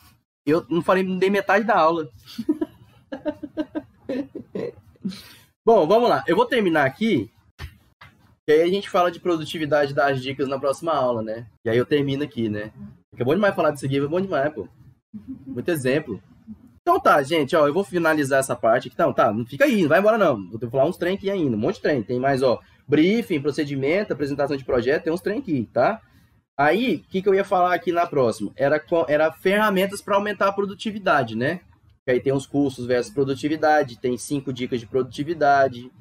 Eu não falei nem metade da aula. Bom, vamos lá. Eu vou terminar aqui. E aí a gente fala de produtividade das dicas na próxima aula, né? E aí eu termino aqui, né? É bom demais falar disso aqui, é bom demais, pô. Muito exemplo. Então tá, gente, ó, eu vou finalizar essa parte. Então, tá, não fica aí, não vai embora não. Vou falar uns trem aqui ainda, um monte de trem. Tem mais, ó, briefing, procedimento, apresentação de projeto, tem uns trem aqui, tá? Aí, o que, que eu ia falar aqui na próxima? Era, era ferramentas para aumentar a produtividade, né? Aí tem os custos versus produtividade, tem cinco dicas de produtividade,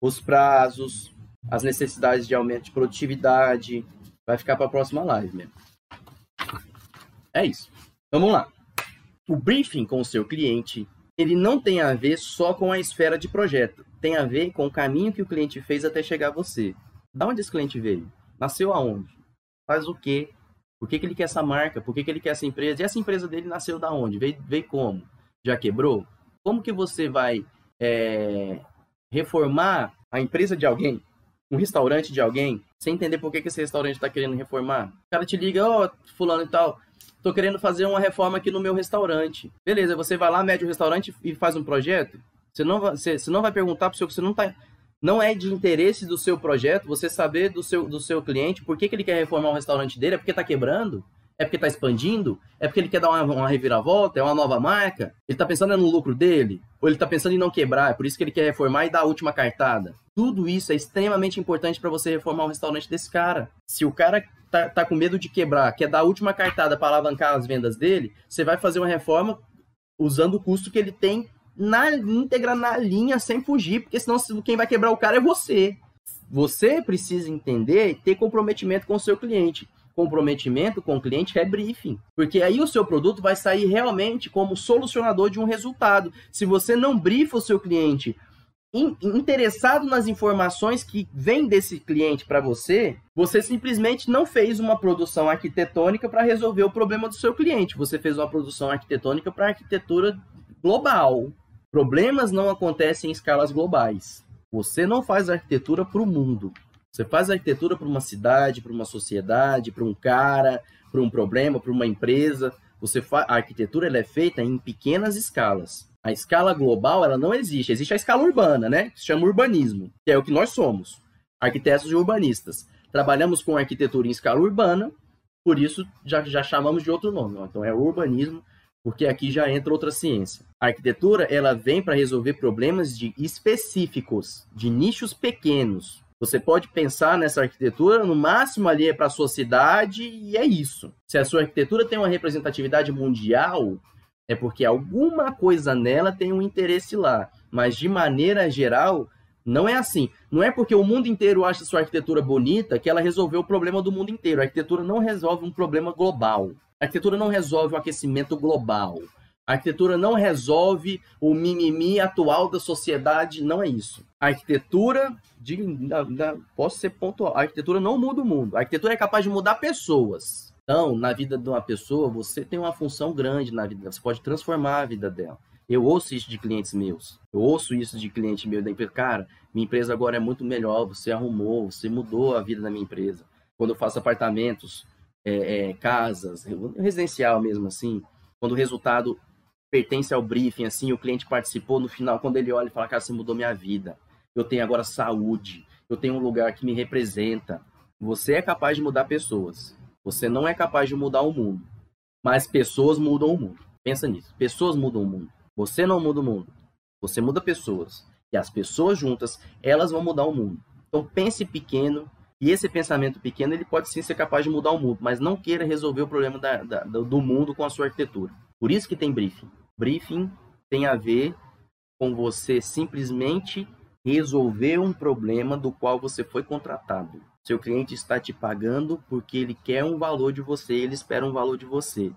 os prazos, as necessidades de aumento de produtividade. Vai ficar para a próxima live mesmo. É isso. Vamos lá. o briefing com o seu cliente, ele não tem a ver só com a esfera de projeto, tem a ver com o caminho que o cliente fez até chegar a você. Da onde esse cliente veio? Nasceu aonde? Faz o quê? Por que, que ele quer essa marca? Por que, que ele quer essa empresa? E essa empresa dele nasceu da onde? Veio, veio como? Já quebrou? Como que você vai é, reformar a empresa de alguém, um restaurante de alguém, sem entender por que, que esse restaurante está querendo reformar? O cara te liga, ó, oh, fulano e tal, tô querendo fazer uma reforma aqui no meu restaurante. Beleza, você vai lá, mede o restaurante e faz um projeto? Você não vai, você, você não vai perguntar seu, você não tá, não é de interesse do seu projeto você saber do seu, do seu cliente por que, que ele quer reformar o restaurante dele, é porque está quebrando? É porque está expandindo? É porque ele quer dar uma, uma reviravolta? É uma nova marca? Ele está pensando no lucro dele? Ou ele está pensando em não quebrar? É por isso que ele quer reformar e dar a última cartada? Tudo isso é extremamente importante para você reformar o restaurante desse cara. Se o cara tá, tá com medo de quebrar, quer dar a última cartada para alavancar as vendas dele, você vai fazer uma reforma usando o custo que ele tem na íntegra, na linha, sem fugir, porque senão quem vai quebrar o cara é você. Você precisa entender e ter comprometimento com o seu cliente. Comprometimento com o cliente é briefing, porque aí o seu produto vai sair realmente como solucionador de um resultado. Se você não brifa o seu cliente interessado nas informações que vêm desse cliente para você, você simplesmente não fez uma produção arquitetônica para resolver o problema do seu cliente. Você fez uma produção arquitetônica para arquitetura global. Problemas não acontecem em escalas globais. Você não faz arquitetura para o mundo. Você faz arquitetura para uma cidade, para uma sociedade, para um cara, para um problema, para uma empresa. Você fa... A arquitetura ela é feita em pequenas escalas. A escala global ela não existe. Existe a escala urbana, né? Que se chama urbanismo, que é o que nós somos, arquitetos e urbanistas. Trabalhamos com arquitetura em escala urbana, por isso já, já chamamos de outro nome. Então é urbanismo porque aqui já entra outra ciência. A arquitetura ela vem para resolver problemas de específicos, de nichos pequenos. Você pode pensar nessa arquitetura, no máximo ali é para a sua cidade e é isso. Se a sua arquitetura tem uma representatividade mundial, é porque alguma coisa nela tem um interesse lá. Mas de maneira geral, não é assim. Não é porque o mundo inteiro acha sua arquitetura bonita que ela resolveu o problema do mundo inteiro. A arquitetura não resolve um problema global. A arquitetura não resolve o aquecimento global. A arquitetura não resolve o mimimi atual da sociedade, não é isso. A arquitetura, de, da, da, posso ser pontual, a arquitetura não muda o mundo. A arquitetura é capaz de mudar pessoas. Então, na vida de uma pessoa, você tem uma função grande na vida você pode transformar a vida dela. Eu ouço isso de clientes meus. Eu ouço isso de cliente meu da empresa. Cara, minha empresa agora é muito melhor, você arrumou, você mudou a vida da minha empresa. Quando eu faço apartamentos, é, é, casas, residencial mesmo assim, quando o resultado pertence ao briefing, assim, o cliente participou, no final, quando ele olha e fala, cara, você mudou minha vida, eu tenho agora saúde, eu tenho um lugar que me representa. Você é capaz de mudar pessoas. Você não é capaz de mudar o mundo. Mas pessoas mudam o mundo. Pensa nisso. Pessoas mudam o mundo. Você não muda o mundo. Você muda pessoas. E as pessoas juntas, elas vão mudar o mundo. Então pense pequeno e esse pensamento pequeno ele pode sim ser capaz de mudar o mundo, mas não queira resolver o problema da, da, do mundo com a sua arquitetura. Por isso que tem briefing. Briefing tem a ver com você simplesmente resolver um problema do qual você foi contratado. Seu cliente está te pagando porque ele quer um valor de você, ele espera um valor de você.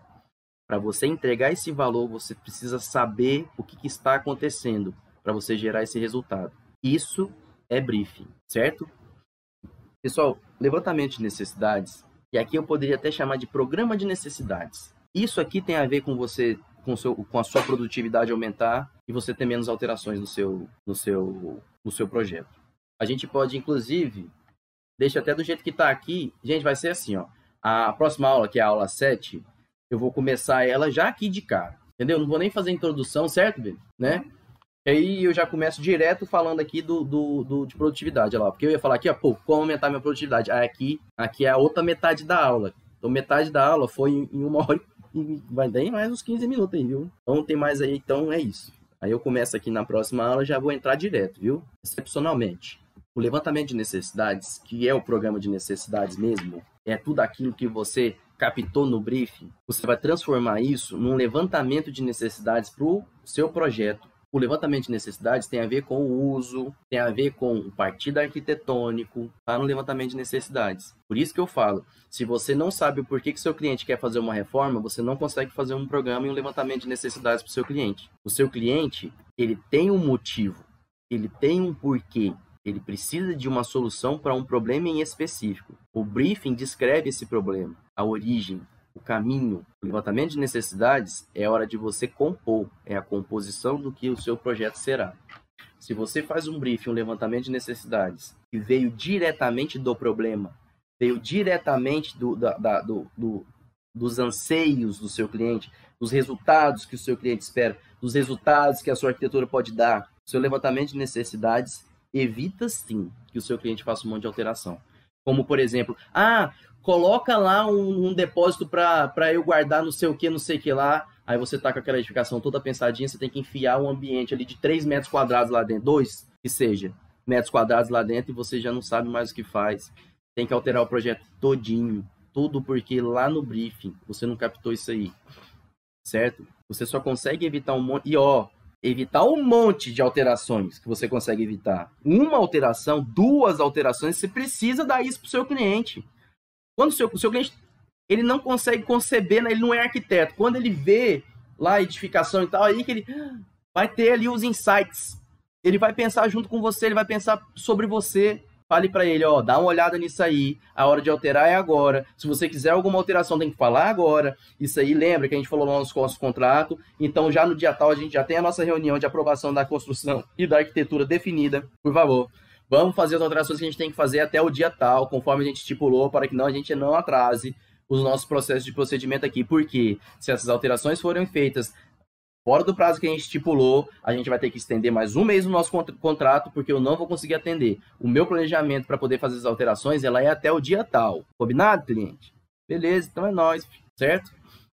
Para você entregar esse valor, você precisa saber o que, que está acontecendo para você gerar esse resultado. Isso é briefing, certo? Pessoal, levantamento de necessidades, e aqui eu poderia até chamar de programa de necessidades. Isso aqui tem a ver com você, com, seu, com a sua produtividade aumentar e você ter menos alterações no seu, no seu, no seu projeto. A gente pode, inclusive, deixa até do jeito que está aqui. Gente, vai ser assim, ó. A próxima aula, que é a aula 7, eu vou começar ela já aqui de cara. Entendeu? Não vou nem fazer introdução, certo, Bê? Né? aí eu já começo direto falando aqui do, do, do, de produtividade, lá, porque eu ia falar aqui, ó, pô, como aumentar minha produtividade? Aí aqui, aqui é a outra metade da aula. Então metade da aula foi em uma hora e vai dar mais uns 15 minutos aí, viu? Então tem mais aí, então é isso. Aí eu começo aqui na próxima aula, já vou entrar direto, viu? Excepcionalmente. O levantamento de necessidades, que é o programa de necessidades mesmo, é tudo aquilo que você captou no briefing, você vai transformar isso num levantamento de necessidades para o seu projeto O levantamento de necessidades tem a ver com o uso, tem a ver com o partido arquitetônico, tá no levantamento de necessidades. Por isso que eu falo, se você não sabe o porquê que seu cliente quer fazer uma reforma, você não consegue fazer um programa e um levantamento de necessidades para o seu cliente. O seu cliente, ele tem um motivo, ele tem um porquê, ele precisa de uma solução para um problema em específico. O briefing descreve esse problema, a origem, o caminho, o levantamento de necessidades é hora de você compor, é a composição do que o seu projeto será. Se você faz um briefing, um levantamento de necessidades que veio diretamente do problema, veio diretamente do, da, da, do, do, dos anseios do seu cliente, dos resultados que o seu cliente espera, dos resultados que a sua arquitetura pode dar, seu levantamento de necessidades evita sim que o seu cliente faça um monte de alteração. Como, por exemplo, ah, coloca lá um, um depósito para eu guardar não sei o que, não sei o que lá. Aí você tá com aquela edificação toda pensadinha, você tem que enfiar um ambiente ali de 3 metros quadrados lá dentro, 2 que seja, metros quadrados lá dentro, e você já não sabe mais o que faz. Tem que alterar o projeto todinho, tudo porque lá no briefing você não captou isso aí, certo? Você só consegue evitar um monte. E ó, evitar um monte de alterações que você consegue evitar. Uma alteração, duas alterações, você precisa dar isso para o seu cliente. Quando o seu, o seu cliente ele não consegue conceber, né? ele não é arquiteto. Quando ele vê lá a edificação e tal, aí que ele vai ter ali os insights. Ele vai pensar junto com você, ele vai pensar sobre você. Fale para ele, ó, dá uma olhada nisso aí. A hora de alterar é agora. Se você quiser alguma alteração, tem que falar agora. Isso aí, lembra que a gente falou lá nos nosso contrato. Então, já no dia tal, a gente já tem a nossa reunião de aprovação da construção e da arquitetura definida. Por favor, vamos fazer as alterações que a gente tem que fazer até o dia tal, conforme a gente estipulou, para que não a gente não atrase os nossos processos de procedimento aqui. Porque se essas alterações forem feitas fora do prazo que a gente estipulou, a gente vai ter que estender mais um mês no nosso contrato, porque eu não vou conseguir atender. O meu planejamento para poder fazer as alterações, ela é até o dia tal. Combinado, cliente? Beleza, então é nós, certo?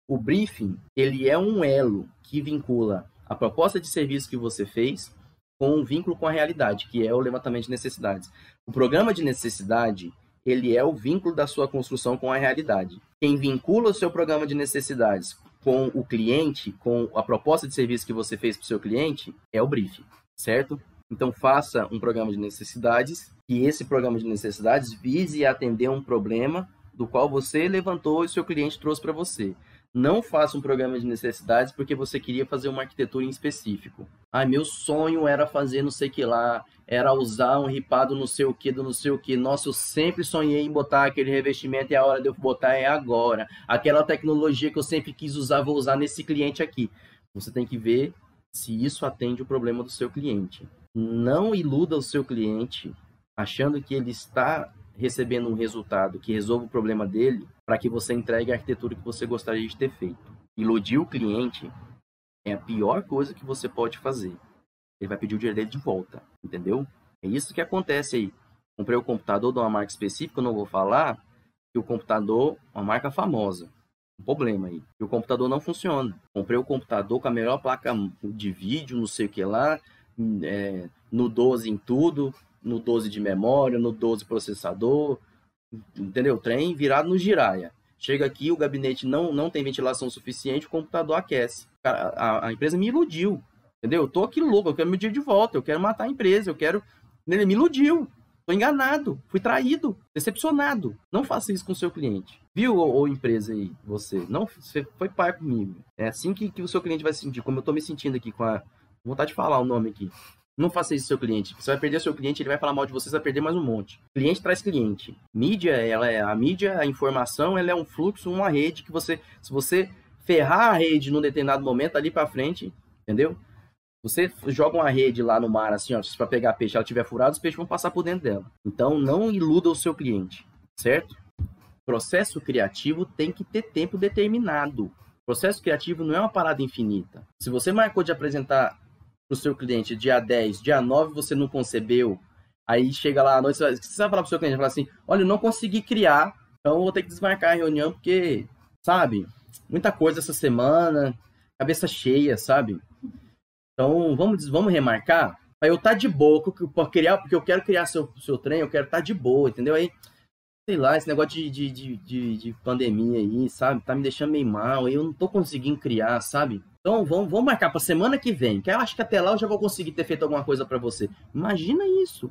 O briefing, ele é um elo que vincula a proposta de serviço que você fez com um vínculo com a realidade, que é o levantamento de necessidades. O programa de necessidade, ele é o vínculo da sua construção com a realidade. Quem vincula o seu programa de necessidades com o cliente, com a proposta de serviço que você fez para o seu cliente, é o briefing, certo? Então faça um programa de necessidades e esse programa de necessidades vise atender um problema do qual você levantou e seu cliente trouxe para você. Não faça um programa de necessidades porque você queria fazer uma arquitetura em específico. Ah, meu sonho era fazer não sei que lá, era usar um ripado não sei o que, do não sei o que. Nossa, eu sempre sonhei em botar aquele revestimento e a hora de eu botar é agora. Aquela tecnologia que eu sempre quis usar, vou usar nesse cliente aqui. Você tem que ver se isso atende o problema do seu cliente. Não iluda o seu cliente achando que ele está recebendo um resultado que resolva o problema dele para que você entregue a arquitetura que você gostaria de ter feito. Iludir o cliente é a pior coisa que você pode fazer. Ele vai pedir o dinheiro dele de volta, entendeu? É isso que acontece aí. Comprei o computador de uma marca específica, eu não vou falar, que o computador, uma marca famosa. Um problema aí. E o computador não funciona. Comprei o computador com a melhor placa de vídeo, não sei o que lá, é, no 12 em tudo, no 12 de memória, no 12 processador, entendeu? Trem virado no giraia. Chega aqui, o gabinete não, não tem ventilação suficiente, o computador aquece. A, a, a empresa me iludiu, entendeu? Eu tô aqui louco, eu quero meu dia de volta, eu quero matar a empresa, eu quero... Ele me iludiu, tô enganado, fui traído, decepcionado. Não faça isso com o seu cliente. Viu, ou, empresa aí, você? Não, você foi pai comigo. É assim que, que o seu cliente vai se sentir, como eu tô me sentindo aqui com a... Vontade de falar o nome aqui. Não faça isso seu cliente. Você vai perder seu cliente, ele vai falar mal de você, você vai perder mais um monte. Cliente traz cliente. Mídia, ela é a mídia, a informação, ela é um fluxo, uma rede que você, se você ferrar a rede num determinado momento ali para frente, entendeu? Você joga uma rede lá no mar assim, ó, para pegar peixe, ela tiver furada, os peixes vão passar por dentro dela. Então não iluda o seu cliente, certo? Processo criativo tem que ter tempo determinado. Processo criativo não é uma parada infinita. Se você marcou de apresentar para o seu cliente dia 10, dia 9 você não concebeu, aí chega lá à noite, você vai, falar para o seu cliente, falar assim, olha, eu não consegui criar, então vou ter que desmarcar a reunião, porque, sabe, muita coisa essa semana, cabeça cheia, sabe? Então, vamos, vamos remarcar? Aí eu tá de boa, porque, criar, porque eu quero criar seu, seu trem, eu quero estar tá de boa, entendeu? Aí, sei lá, esse negócio de, de, de, de, de pandemia aí, sabe? Tá me deixando meio mal, eu não tô conseguindo criar, sabe? Então vamos, vamos marcar para semana que vem, que eu acho que até lá eu já vou conseguir ter feito alguma coisa para você. Imagina isso.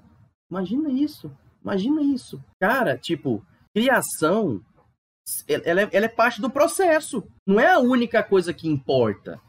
Imagina isso. Imagina isso. Cara, tipo, criação, ela é, ela é parte do processo. Não é a única coisa que importa.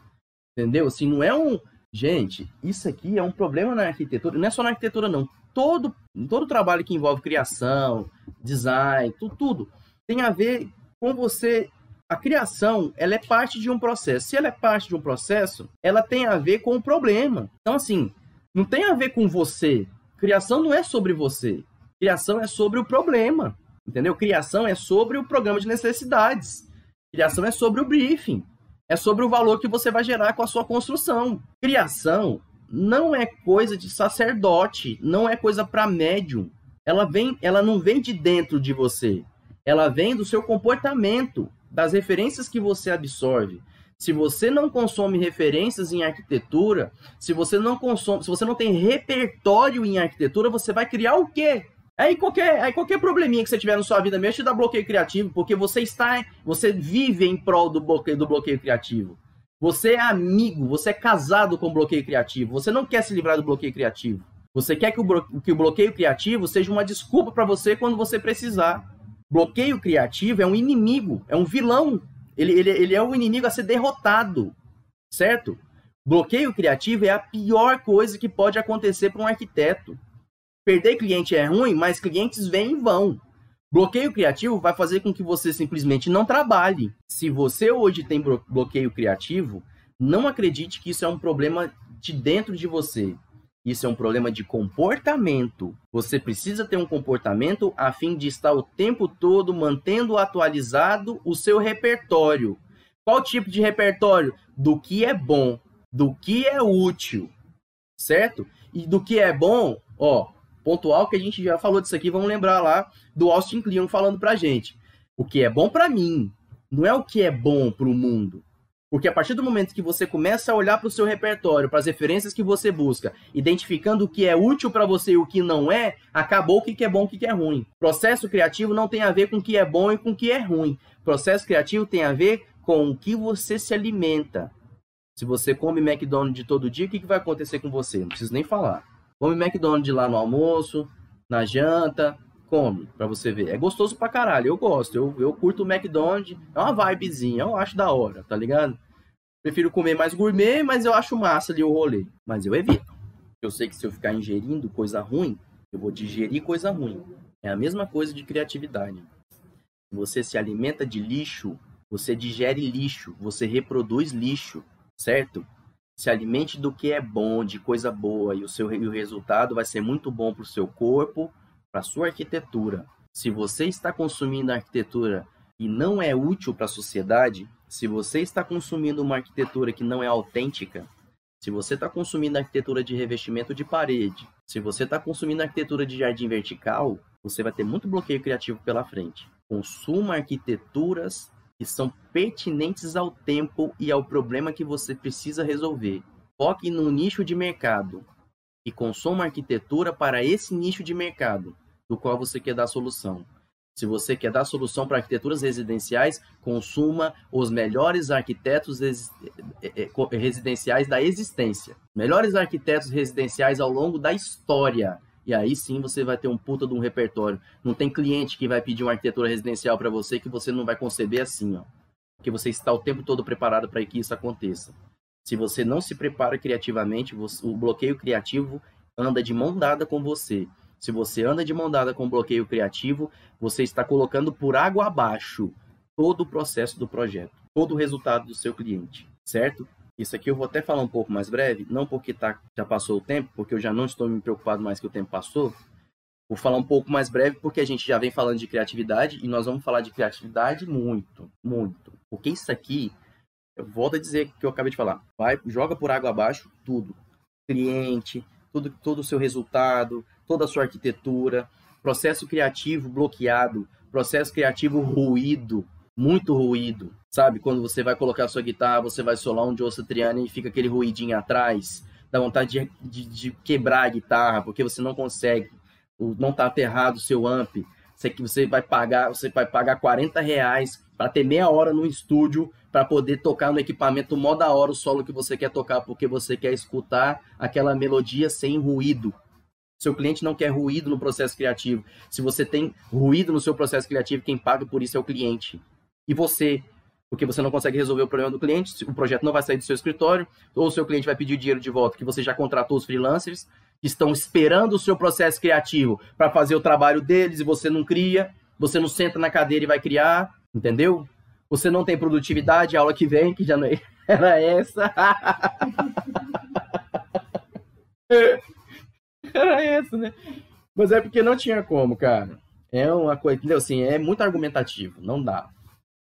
Entendeu? Assim, não é um. Gente, isso aqui é um problema na arquitetura. Não é só na arquitetura, não. Todo, todo trabalho que envolve criação, design, tudo, tudo tem a ver com você. A criação, ela é parte de um processo. Se ela é parte de um processo, ela tem a ver com o problema. Então, assim, não tem a ver com você. Criação não é sobre você. Criação é sobre o problema. Entendeu? Criação é sobre o programa de necessidades. Criação é sobre o briefing. É sobre o valor que você vai gerar com a sua construção. Criação não é coisa de sacerdote, não é coisa para médium. Ela vem, ela não vem de dentro de você. Ela vem do seu comportamento, das referências que você absorve. Se você não consome referências em arquitetura, se você não consome, se você não tem repertório em arquitetura, você vai criar o quê? Aí qualquer, aí qualquer probleminha que você tiver na sua vida mesmo te dá bloqueio criativo, porque você está, você vive em prol do bloqueio, do bloqueio criativo. Você é amigo, você é casado com bloqueio criativo. Você não quer se livrar do bloqueio criativo. Você quer que o, que o bloqueio criativo seja uma desculpa para você quando você precisar. Bloqueio criativo é um inimigo, é um vilão. Ele, ele, ele é um inimigo a ser derrotado, certo? Bloqueio criativo é a pior coisa que pode acontecer para um arquiteto. Perder cliente é ruim, mas clientes vêm e vão. Bloqueio criativo vai fazer com que você simplesmente não trabalhe. Se você hoje tem bloqueio criativo, não acredite que isso é um problema de dentro de você. Isso é um problema de comportamento. Você precisa ter um comportamento a fim de estar o tempo todo mantendo atualizado o seu repertório. Qual tipo de repertório? Do que é bom, do que é útil, certo? E do que é bom, ó, pontual que a gente já falou disso aqui, vamos lembrar lá do Austin Kleon falando pra gente. O que é bom para mim não é o que é bom para o mundo. Porque a partir do momento que você começa a olhar para o seu repertório, para as referências que você busca, identificando o que é útil para você e o que não é, acabou o que é bom e o que é ruim. Processo criativo não tem a ver com o que é bom e com o que é ruim. Processo criativo tem a ver com o que você se alimenta. Se você come McDonald's todo dia, o que vai acontecer com você? Não preciso nem falar. Come McDonald's lá no almoço, na janta, come, pra você ver. É gostoso pra caralho, eu gosto, eu, eu curto o McDonald's, é uma vibezinha, eu acho da hora, tá ligado? Prefiro comer mais gourmet, mas eu acho massa ali o rolê. Mas eu evito. Eu sei que se eu ficar ingerindo coisa ruim, eu vou digerir coisa ruim. É a mesma coisa de criatividade. Você se alimenta de lixo, você digere lixo, você reproduz lixo, certo? Se alimente do que é bom, de coisa boa, e o seu e o resultado vai ser muito bom para o seu corpo, para a sua arquitetura. Se você está consumindo arquitetura e não é útil para a sociedade, se você está consumindo uma arquitetura que não é autêntica, se você está consumindo arquitetura de revestimento de parede, se você está consumindo arquitetura de jardim vertical, você vai ter muito bloqueio criativo pela frente. Consuma arquiteturas que são pertinentes ao tempo e ao problema que você precisa resolver. Foque no nicho de mercado e consuma arquitetura para esse nicho de mercado do qual você quer dar solução. Se você quer dar solução para arquiteturas residenciais, consuma os melhores arquitetos eh, eh, residenciais da existência. Melhores arquitetos residenciais ao longo da história. E aí sim você vai ter um puta de um repertório. Não tem cliente que vai pedir uma arquitetura residencial para você que você não vai conceber assim, ó. Porque você está o tempo todo preparado para que isso aconteça. Se você não se prepara criativamente, o bloqueio criativo anda de mão dada com você. Se você anda de mão dada com o bloqueio criativo, você está colocando por água abaixo todo o processo do projeto, todo o resultado do seu cliente, certo? Isso aqui eu vou até falar um pouco mais breve, não porque tá, já passou o tempo, porque eu já não estou me preocupado mais que o tempo passou. Vou falar um pouco mais breve porque a gente já vem falando de criatividade e nós vamos falar de criatividade muito, muito. Porque isso aqui, eu volto a dizer que eu acabei de falar, vai, joga por água abaixo tudo. Cliente, tudo, todo o seu resultado, toda a sua arquitetura, processo criativo bloqueado, processo criativo ruído, muito ruído, sabe? Quando você vai colocar a sua guitarra, você vai solar um Joe Satriani e fica aquele ruidinho atrás, dá vontade de, de, de, quebrar a guitarra, porque você não consegue, não tá aterrado o seu amp, você, você vai pagar, você vai pagar 40 reais para ter meia hora no estúdio para poder tocar no equipamento mó da hora o solo que você quer tocar, porque você quer escutar aquela melodia sem ruído. Seu cliente não quer ruído no processo criativo. Se você tem ruído no seu processo criativo, quem paga por isso é o cliente. E você, porque você não consegue resolver o problema do cliente, o projeto não vai sair do seu escritório, ou o seu cliente vai pedir dinheiro de volta, que você já contratou os freelancers, que estão esperando o seu processo criativo para fazer o trabalho deles e você não cria, você não senta na cadeira e vai criar, entendeu? Você não tem produtividade, a aula que vem, que já não é, era essa. era essa, né? Mas é porque não tinha como, cara. É uma coisa, entendeu? Assim, é muito argumentativo, não dá.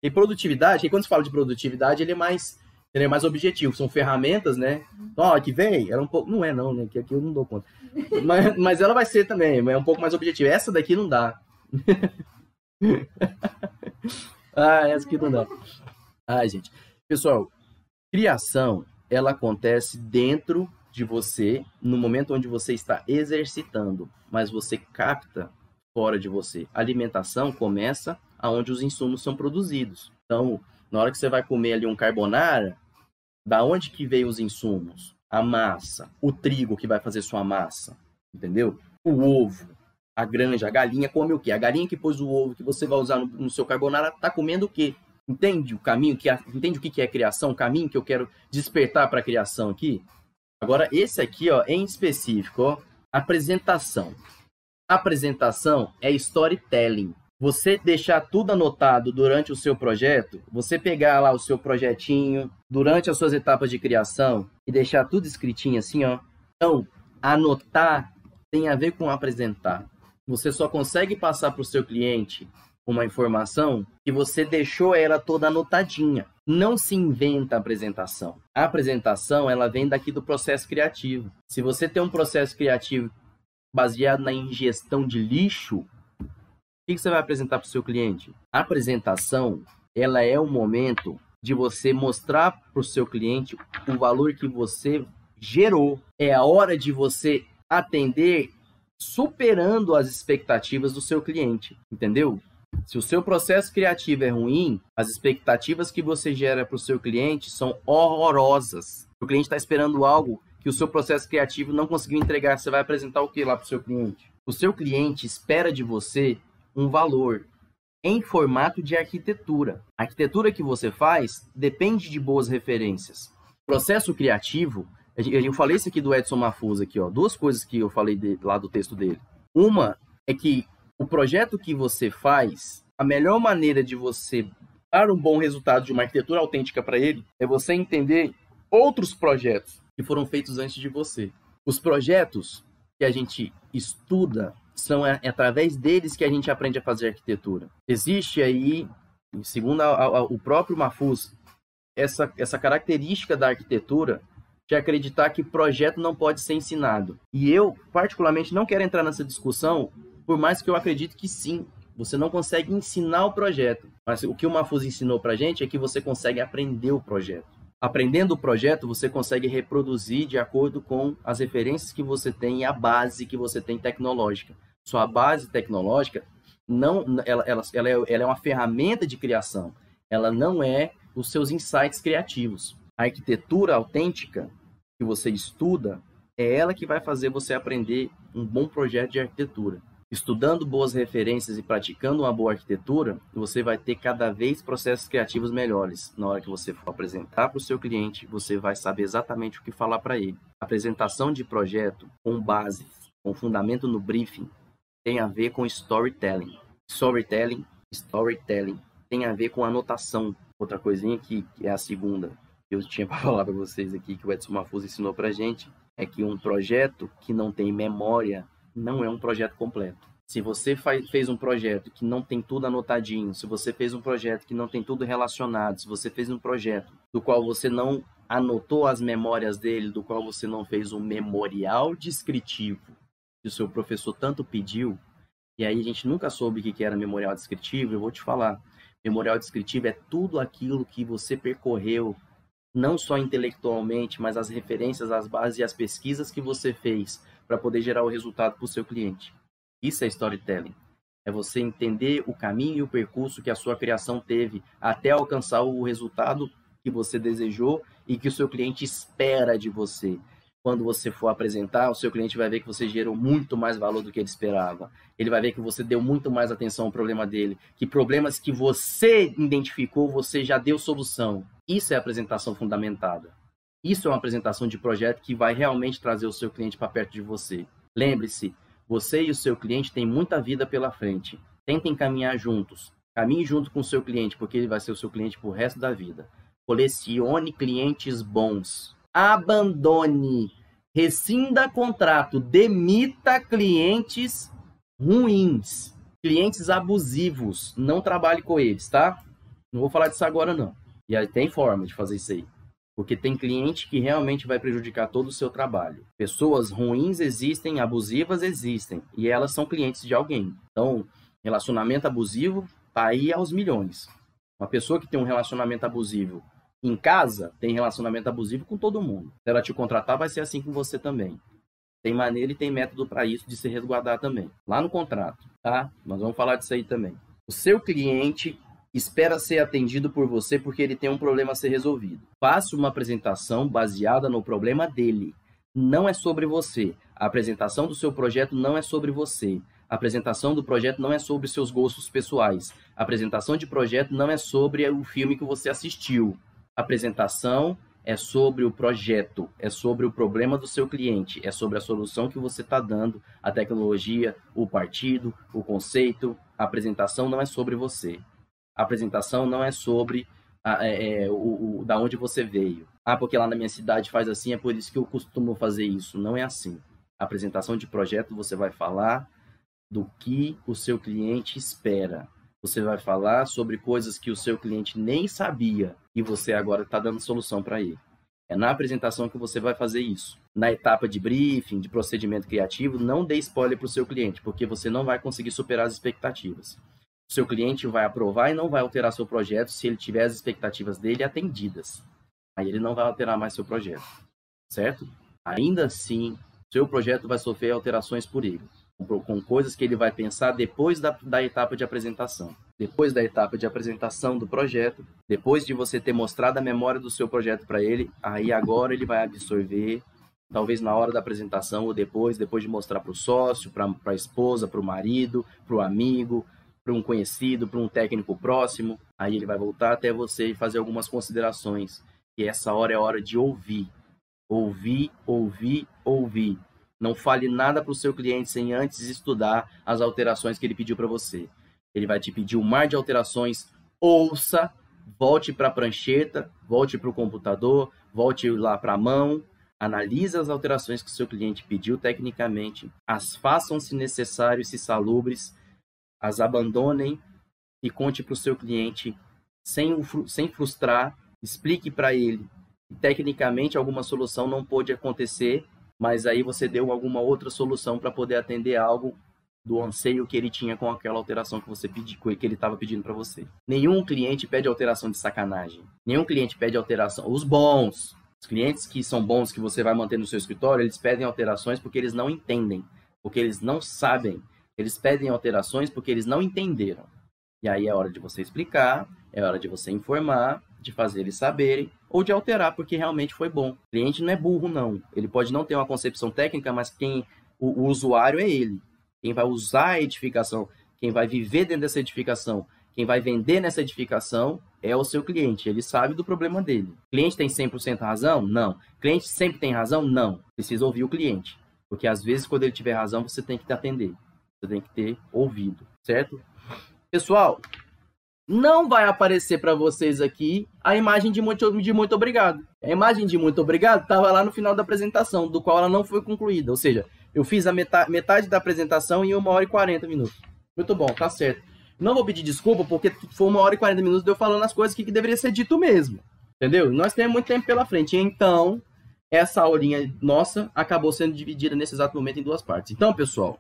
E produtividade, e quando se fala de produtividade, ele é mais ele é mais objetivo, são ferramentas, né? Ó, que vem, era um pouco. Não é, não, né? Que aqui eu não dou conta. mas, mas ela vai ser também, é um pouco mais objetiva. Essa daqui não dá. ah, essa aqui não dá. Ai, gente. Pessoal, criação, ela acontece dentro de você, no momento onde você está exercitando, mas você capta fora de você. A alimentação começa aonde os insumos são produzidos. Então, na hora que você vai comer ali um carbonara, da onde que veio os insumos? A massa, o trigo que vai fazer sua massa, entendeu? O ovo, a granja, a galinha come o quê? A galinha que pôs o ovo que você vai usar no, no seu carbonara tá comendo o quê? Entende o caminho que entende o que é criação, o caminho que eu quero despertar para a criação aqui? Agora esse aqui, ó, em específico, ó, apresentação. Apresentação é storytelling você deixar tudo anotado durante o seu projeto, você pegar lá o seu projetinho durante as suas etapas de criação e deixar tudo escritinho assim, ó. Então, anotar tem a ver com apresentar. Você só consegue passar para o seu cliente uma informação que você deixou ela toda anotadinha. Não se inventa a apresentação. A apresentação, ela vem daqui do processo criativo. Se você tem um processo criativo baseado na ingestão de lixo, que você vai apresentar para o seu cliente? A apresentação, ela é o momento de você mostrar para o seu cliente o valor que você gerou. É a hora de você atender superando as expectativas do seu cliente, entendeu? Se o seu processo criativo é ruim, as expectativas que você gera para o seu cliente são horrorosas. O cliente está esperando algo que o seu processo criativo não conseguiu entregar. Você vai apresentar o que lá para o seu cliente? O seu cliente espera de você um valor em formato de arquitetura. A arquitetura que você faz depende de boas referências. Processo criativo, eu falei isso aqui do Edson Mafuz aqui, ó, duas coisas que eu falei de, lá do texto dele. Uma é que o projeto que você faz, a melhor maneira de você dar um bom resultado de uma arquitetura autêntica para ele é você entender outros projetos que foram feitos antes de você. Os projetos que a gente estuda são é, é através deles que a gente aprende a fazer arquitetura. Existe aí, segundo a, a, o próprio Mafuz, essa, essa característica da arquitetura de acreditar que projeto não pode ser ensinado. E eu, particularmente, não quero entrar nessa discussão, por mais que eu acredite que sim, você não consegue ensinar o projeto. Mas o que o Mafuz ensinou pra gente é que você consegue aprender o projeto. Aprendendo o projeto, você consegue reproduzir de acordo com as referências que você tem e a base que você tem tecnológica. Sua base tecnológica não, ela, ela, ela, é, ela é uma ferramenta de criação. Ela não é os seus insights criativos. A arquitetura autêntica que você estuda é ela que vai fazer você aprender um bom projeto de arquitetura. Estudando boas referências e praticando uma boa arquitetura, você vai ter cada vez processos criativos melhores. Na hora que você for apresentar para o seu cliente, você vai saber exatamente o que falar para ele. Apresentação de projeto com base, com fundamento no briefing, tem a ver com storytelling. Storytelling, storytelling tem a ver com anotação. Outra coisinha que, que é a segunda que eu tinha para falar para vocês aqui que o Edson Mafuz ensinou para gente é que um projeto que não tem memória não é um projeto completo. Se você faz, fez um projeto que não tem tudo anotadinho, se você fez um projeto que não tem tudo relacionado, se você fez um projeto do qual você não anotou as memórias dele, do qual você não fez um memorial descritivo que o seu professor tanto pediu, e aí a gente nunca soube o que era memorial descritivo, eu vou te falar. Memorial descritivo é tudo aquilo que você percorreu, não só intelectualmente, mas as referências, as bases e as pesquisas que você fez para poder gerar o resultado para o seu cliente. Isso é storytelling. É você entender o caminho e o percurso que a sua criação teve até alcançar o resultado que você desejou e que o seu cliente espera de você. Quando você for apresentar, o seu cliente vai ver que você gerou muito mais valor do que ele esperava. Ele vai ver que você deu muito mais atenção ao problema dele, que problemas que você identificou, você já deu solução. Isso é apresentação fundamentada. Isso é uma apresentação de projeto que vai realmente trazer o seu cliente para perto de você. Lembre-se, você e o seu cliente têm muita vida pela frente. Tentem caminhar juntos. Caminhe junto com o seu cliente, porque ele vai ser o seu cliente pro resto da vida. Colecione clientes bons. Abandone. Rescinda contrato. Demita clientes ruins. Clientes abusivos. Não trabalhe com eles, tá? Não vou falar disso agora, não. E aí tem forma de fazer isso aí. Porque tem cliente que realmente vai prejudicar todo o seu trabalho. Pessoas ruins existem, abusivas existem. E elas são clientes de alguém. Então, relacionamento abusivo tá aí aos milhões. Uma pessoa que tem um relacionamento abusivo em casa, tem relacionamento abusivo com todo mundo. Se ela te contratar, vai ser assim com você também. Tem maneira e tem método para isso de se resguardar também. Lá no contrato, tá? Nós vamos falar disso aí também. O seu cliente espera ser atendido por você porque ele tem um problema a ser resolvido. Faça uma apresentação baseada no problema dele. Não é sobre você. A apresentação do seu projeto não é sobre você. A apresentação do projeto não é sobre seus gostos pessoais. A apresentação de projeto não é sobre o filme que você assistiu. A apresentação é sobre o projeto, é sobre o problema do seu cliente, é sobre a solução que você está dando, a tecnologia, o partido, o conceito. A apresentação não é sobre você. A apresentação não é sobre é, é, o, o, da onde você veio. Ah, porque lá na minha cidade faz assim, é por isso que eu costumo fazer isso. Não é assim. A apresentação de projeto você vai falar do que o seu cliente espera. Você vai falar sobre coisas que o seu cliente nem sabia e você agora está dando solução para ele. É na apresentação que você vai fazer isso. Na etapa de briefing, de procedimento criativo, não dê spoiler para o seu cliente, porque você não vai conseguir superar as expectativas seu cliente vai aprovar e não vai alterar seu projeto se ele tiver as expectativas dele atendidas. Aí ele não vai alterar mais seu projeto, certo? Ainda assim, seu projeto vai sofrer alterações por ele, com, coisas que ele vai pensar depois da, da etapa de apresentação. Depois da etapa de apresentação do projeto, depois de você ter mostrado a memória do seu projeto para ele, aí agora ele vai absorver talvez na hora da apresentação ou depois, depois de mostrar para o sócio, para a esposa, para o marido, para o amigo, para um conhecido, para um técnico próximo, aí ele vai voltar até você e fazer algumas considerações. E essa hora é a hora de ouvir. Ouvir, ouvir, ouvir. Não fale nada para o seu cliente sem antes estudar as alterações que ele pediu para você. Ele vai te pedir um mar de alterações. Ouça, volte para a prancheta, volte para o computador, volte lá para a mão, analise as alterações que o seu cliente pediu tecnicamente, as façam se necessário e se salubres as abandonem e conte para o seu cliente sem, sem frustrar, explique para ele que tecnicamente alguma solução não pôde acontecer, mas aí você deu alguma outra solução para poder atender algo do anseio que ele tinha com aquela alteração que você pediu, que ele estava pedindo para você. Nenhum cliente pede alteração de sacanagem. Nenhum cliente pede alteração. Os bons, os clientes que são bons que você vai manter no seu escritório, eles pedem alterações porque eles não entendem, porque eles não sabem eles pedem alterações porque eles não entenderam. E aí é hora de você explicar, é hora de você informar, de fazer eles saberem, ou de alterar porque realmente foi bom. O cliente não é burro, não. Ele pode não ter uma concepção técnica, mas quem o, o usuário é ele. Quem vai usar a edificação, quem vai viver dentro dessa edificação, quem vai vender nessa edificação é o seu cliente. Ele sabe do problema dele. O cliente tem 100% razão? Não. O cliente sempre tem razão? Não. Precisa ouvir o cliente. Porque às vezes, quando ele tiver razão, você tem que atender. Você tem que ter ouvido, certo? Pessoal, não vai aparecer para vocês aqui a imagem de muito, de muito obrigado. A imagem de muito obrigado estava lá no final da apresentação, do qual ela não foi concluída. Ou seja, eu fiz a metade, metade da apresentação em uma hora e 40 minutos. Muito bom, tá certo. Não vou pedir desculpa porque foi uma hora e 40 minutos de eu falando as coisas que, que deveria ser dito mesmo. Entendeu? Nós temos muito tempo pela frente. Então, essa aulinha nossa acabou sendo dividida nesse exato momento em duas partes. Então, pessoal,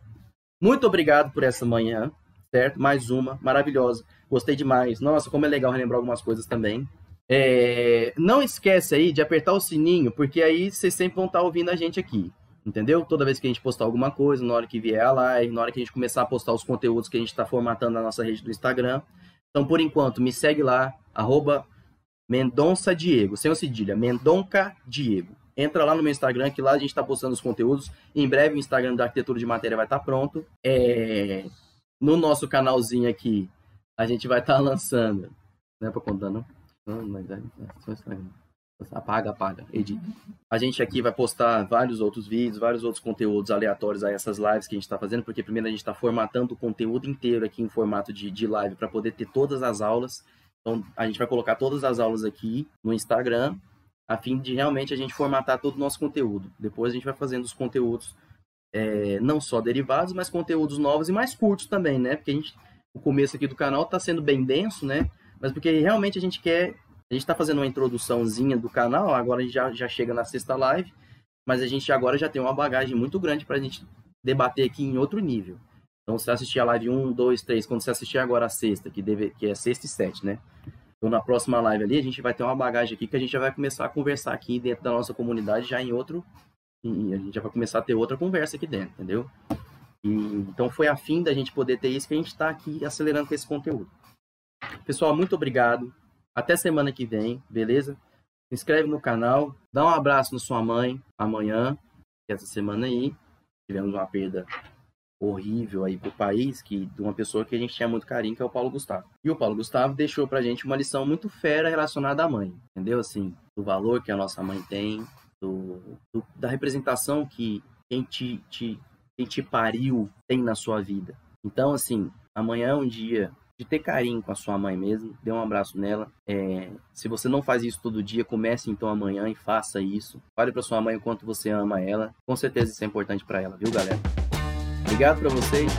muito obrigado por essa manhã, certo? Mais uma, maravilhosa. Gostei demais. Nossa, como é legal relembrar algumas coisas também. É... Não esquece aí de apertar o sininho, porque aí vocês sempre vão estar ouvindo a gente aqui. Entendeu? Toda vez que a gente postar alguma coisa, na hora que vier a live, na hora que a gente começar a postar os conteúdos que a gente está formatando na nossa rede do Instagram. Então, por enquanto, me segue lá, arroba Mendonça Diego, sem o cedilha, Mendonca Diego. Entra lá no meu Instagram, que lá a gente está postando os conteúdos. Em breve o Instagram da Arquitetura de Matéria vai estar tá pronto. É... No nosso canalzinho aqui, a gente vai estar tá lançando. Não é para contar, não? É, é. Apaga, apaga, edita. A gente aqui vai postar vários outros vídeos, vários outros conteúdos aleatórios a essas lives que a gente está fazendo, porque primeiro a gente está formatando o conteúdo inteiro aqui em formato de, de live para poder ter todas as aulas. Então a gente vai colocar todas as aulas aqui no Instagram, a fim de realmente a gente formatar todo o nosso conteúdo. Depois a gente vai fazendo os conteúdos é, não só derivados, mas conteúdos novos e mais curtos também, né? Porque a gente, o começo aqui do canal está sendo bem denso, né? Mas porque realmente a gente quer a gente está fazendo uma introduçãozinha do canal, agora a gente já, já chega na sexta live, mas a gente agora já tem uma bagagem muito grande para a gente debater aqui em outro nível. Então, você assistir a live 1, 2, 3, quando você assistir agora a sexta, que, deve, que é sexta e sete, né? Então, na próxima live ali, a gente vai ter uma bagagem aqui que a gente já vai começar a conversar aqui dentro da nossa comunidade, já em outro. E a gente já vai começar a ter outra conversa aqui dentro, entendeu? E, então, foi a fim da gente poder ter isso que a gente está aqui acelerando com esse conteúdo. Pessoal, muito obrigado. Até semana que vem, beleza? Se inscreve no canal, dá um abraço na sua mãe amanhã, essa semana aí. Tivemos uma perda horrível aí pro país, que de uma pessoa que a gente tinha muito carinho, que é o Paulo Gustavo. E o Paulo Gustavo deixou pra gente uma lição muito fera relacionada à mãe, entendeu? Assim, do valor que a nossa mãe tem, do, do da representação que quem te, te, quem te pariu tem na sua vida. Então, assim, amanhã é um dia de ter carinho com a sua mãe mesmo, dê um abraço nela. É, se você não faz isso todo dia, comece então amanhã e faça isso. Fale para sua mãe o quanto você ama ela. Com certeza isso é importante para ela, viu, galera? Obrigado para vocês.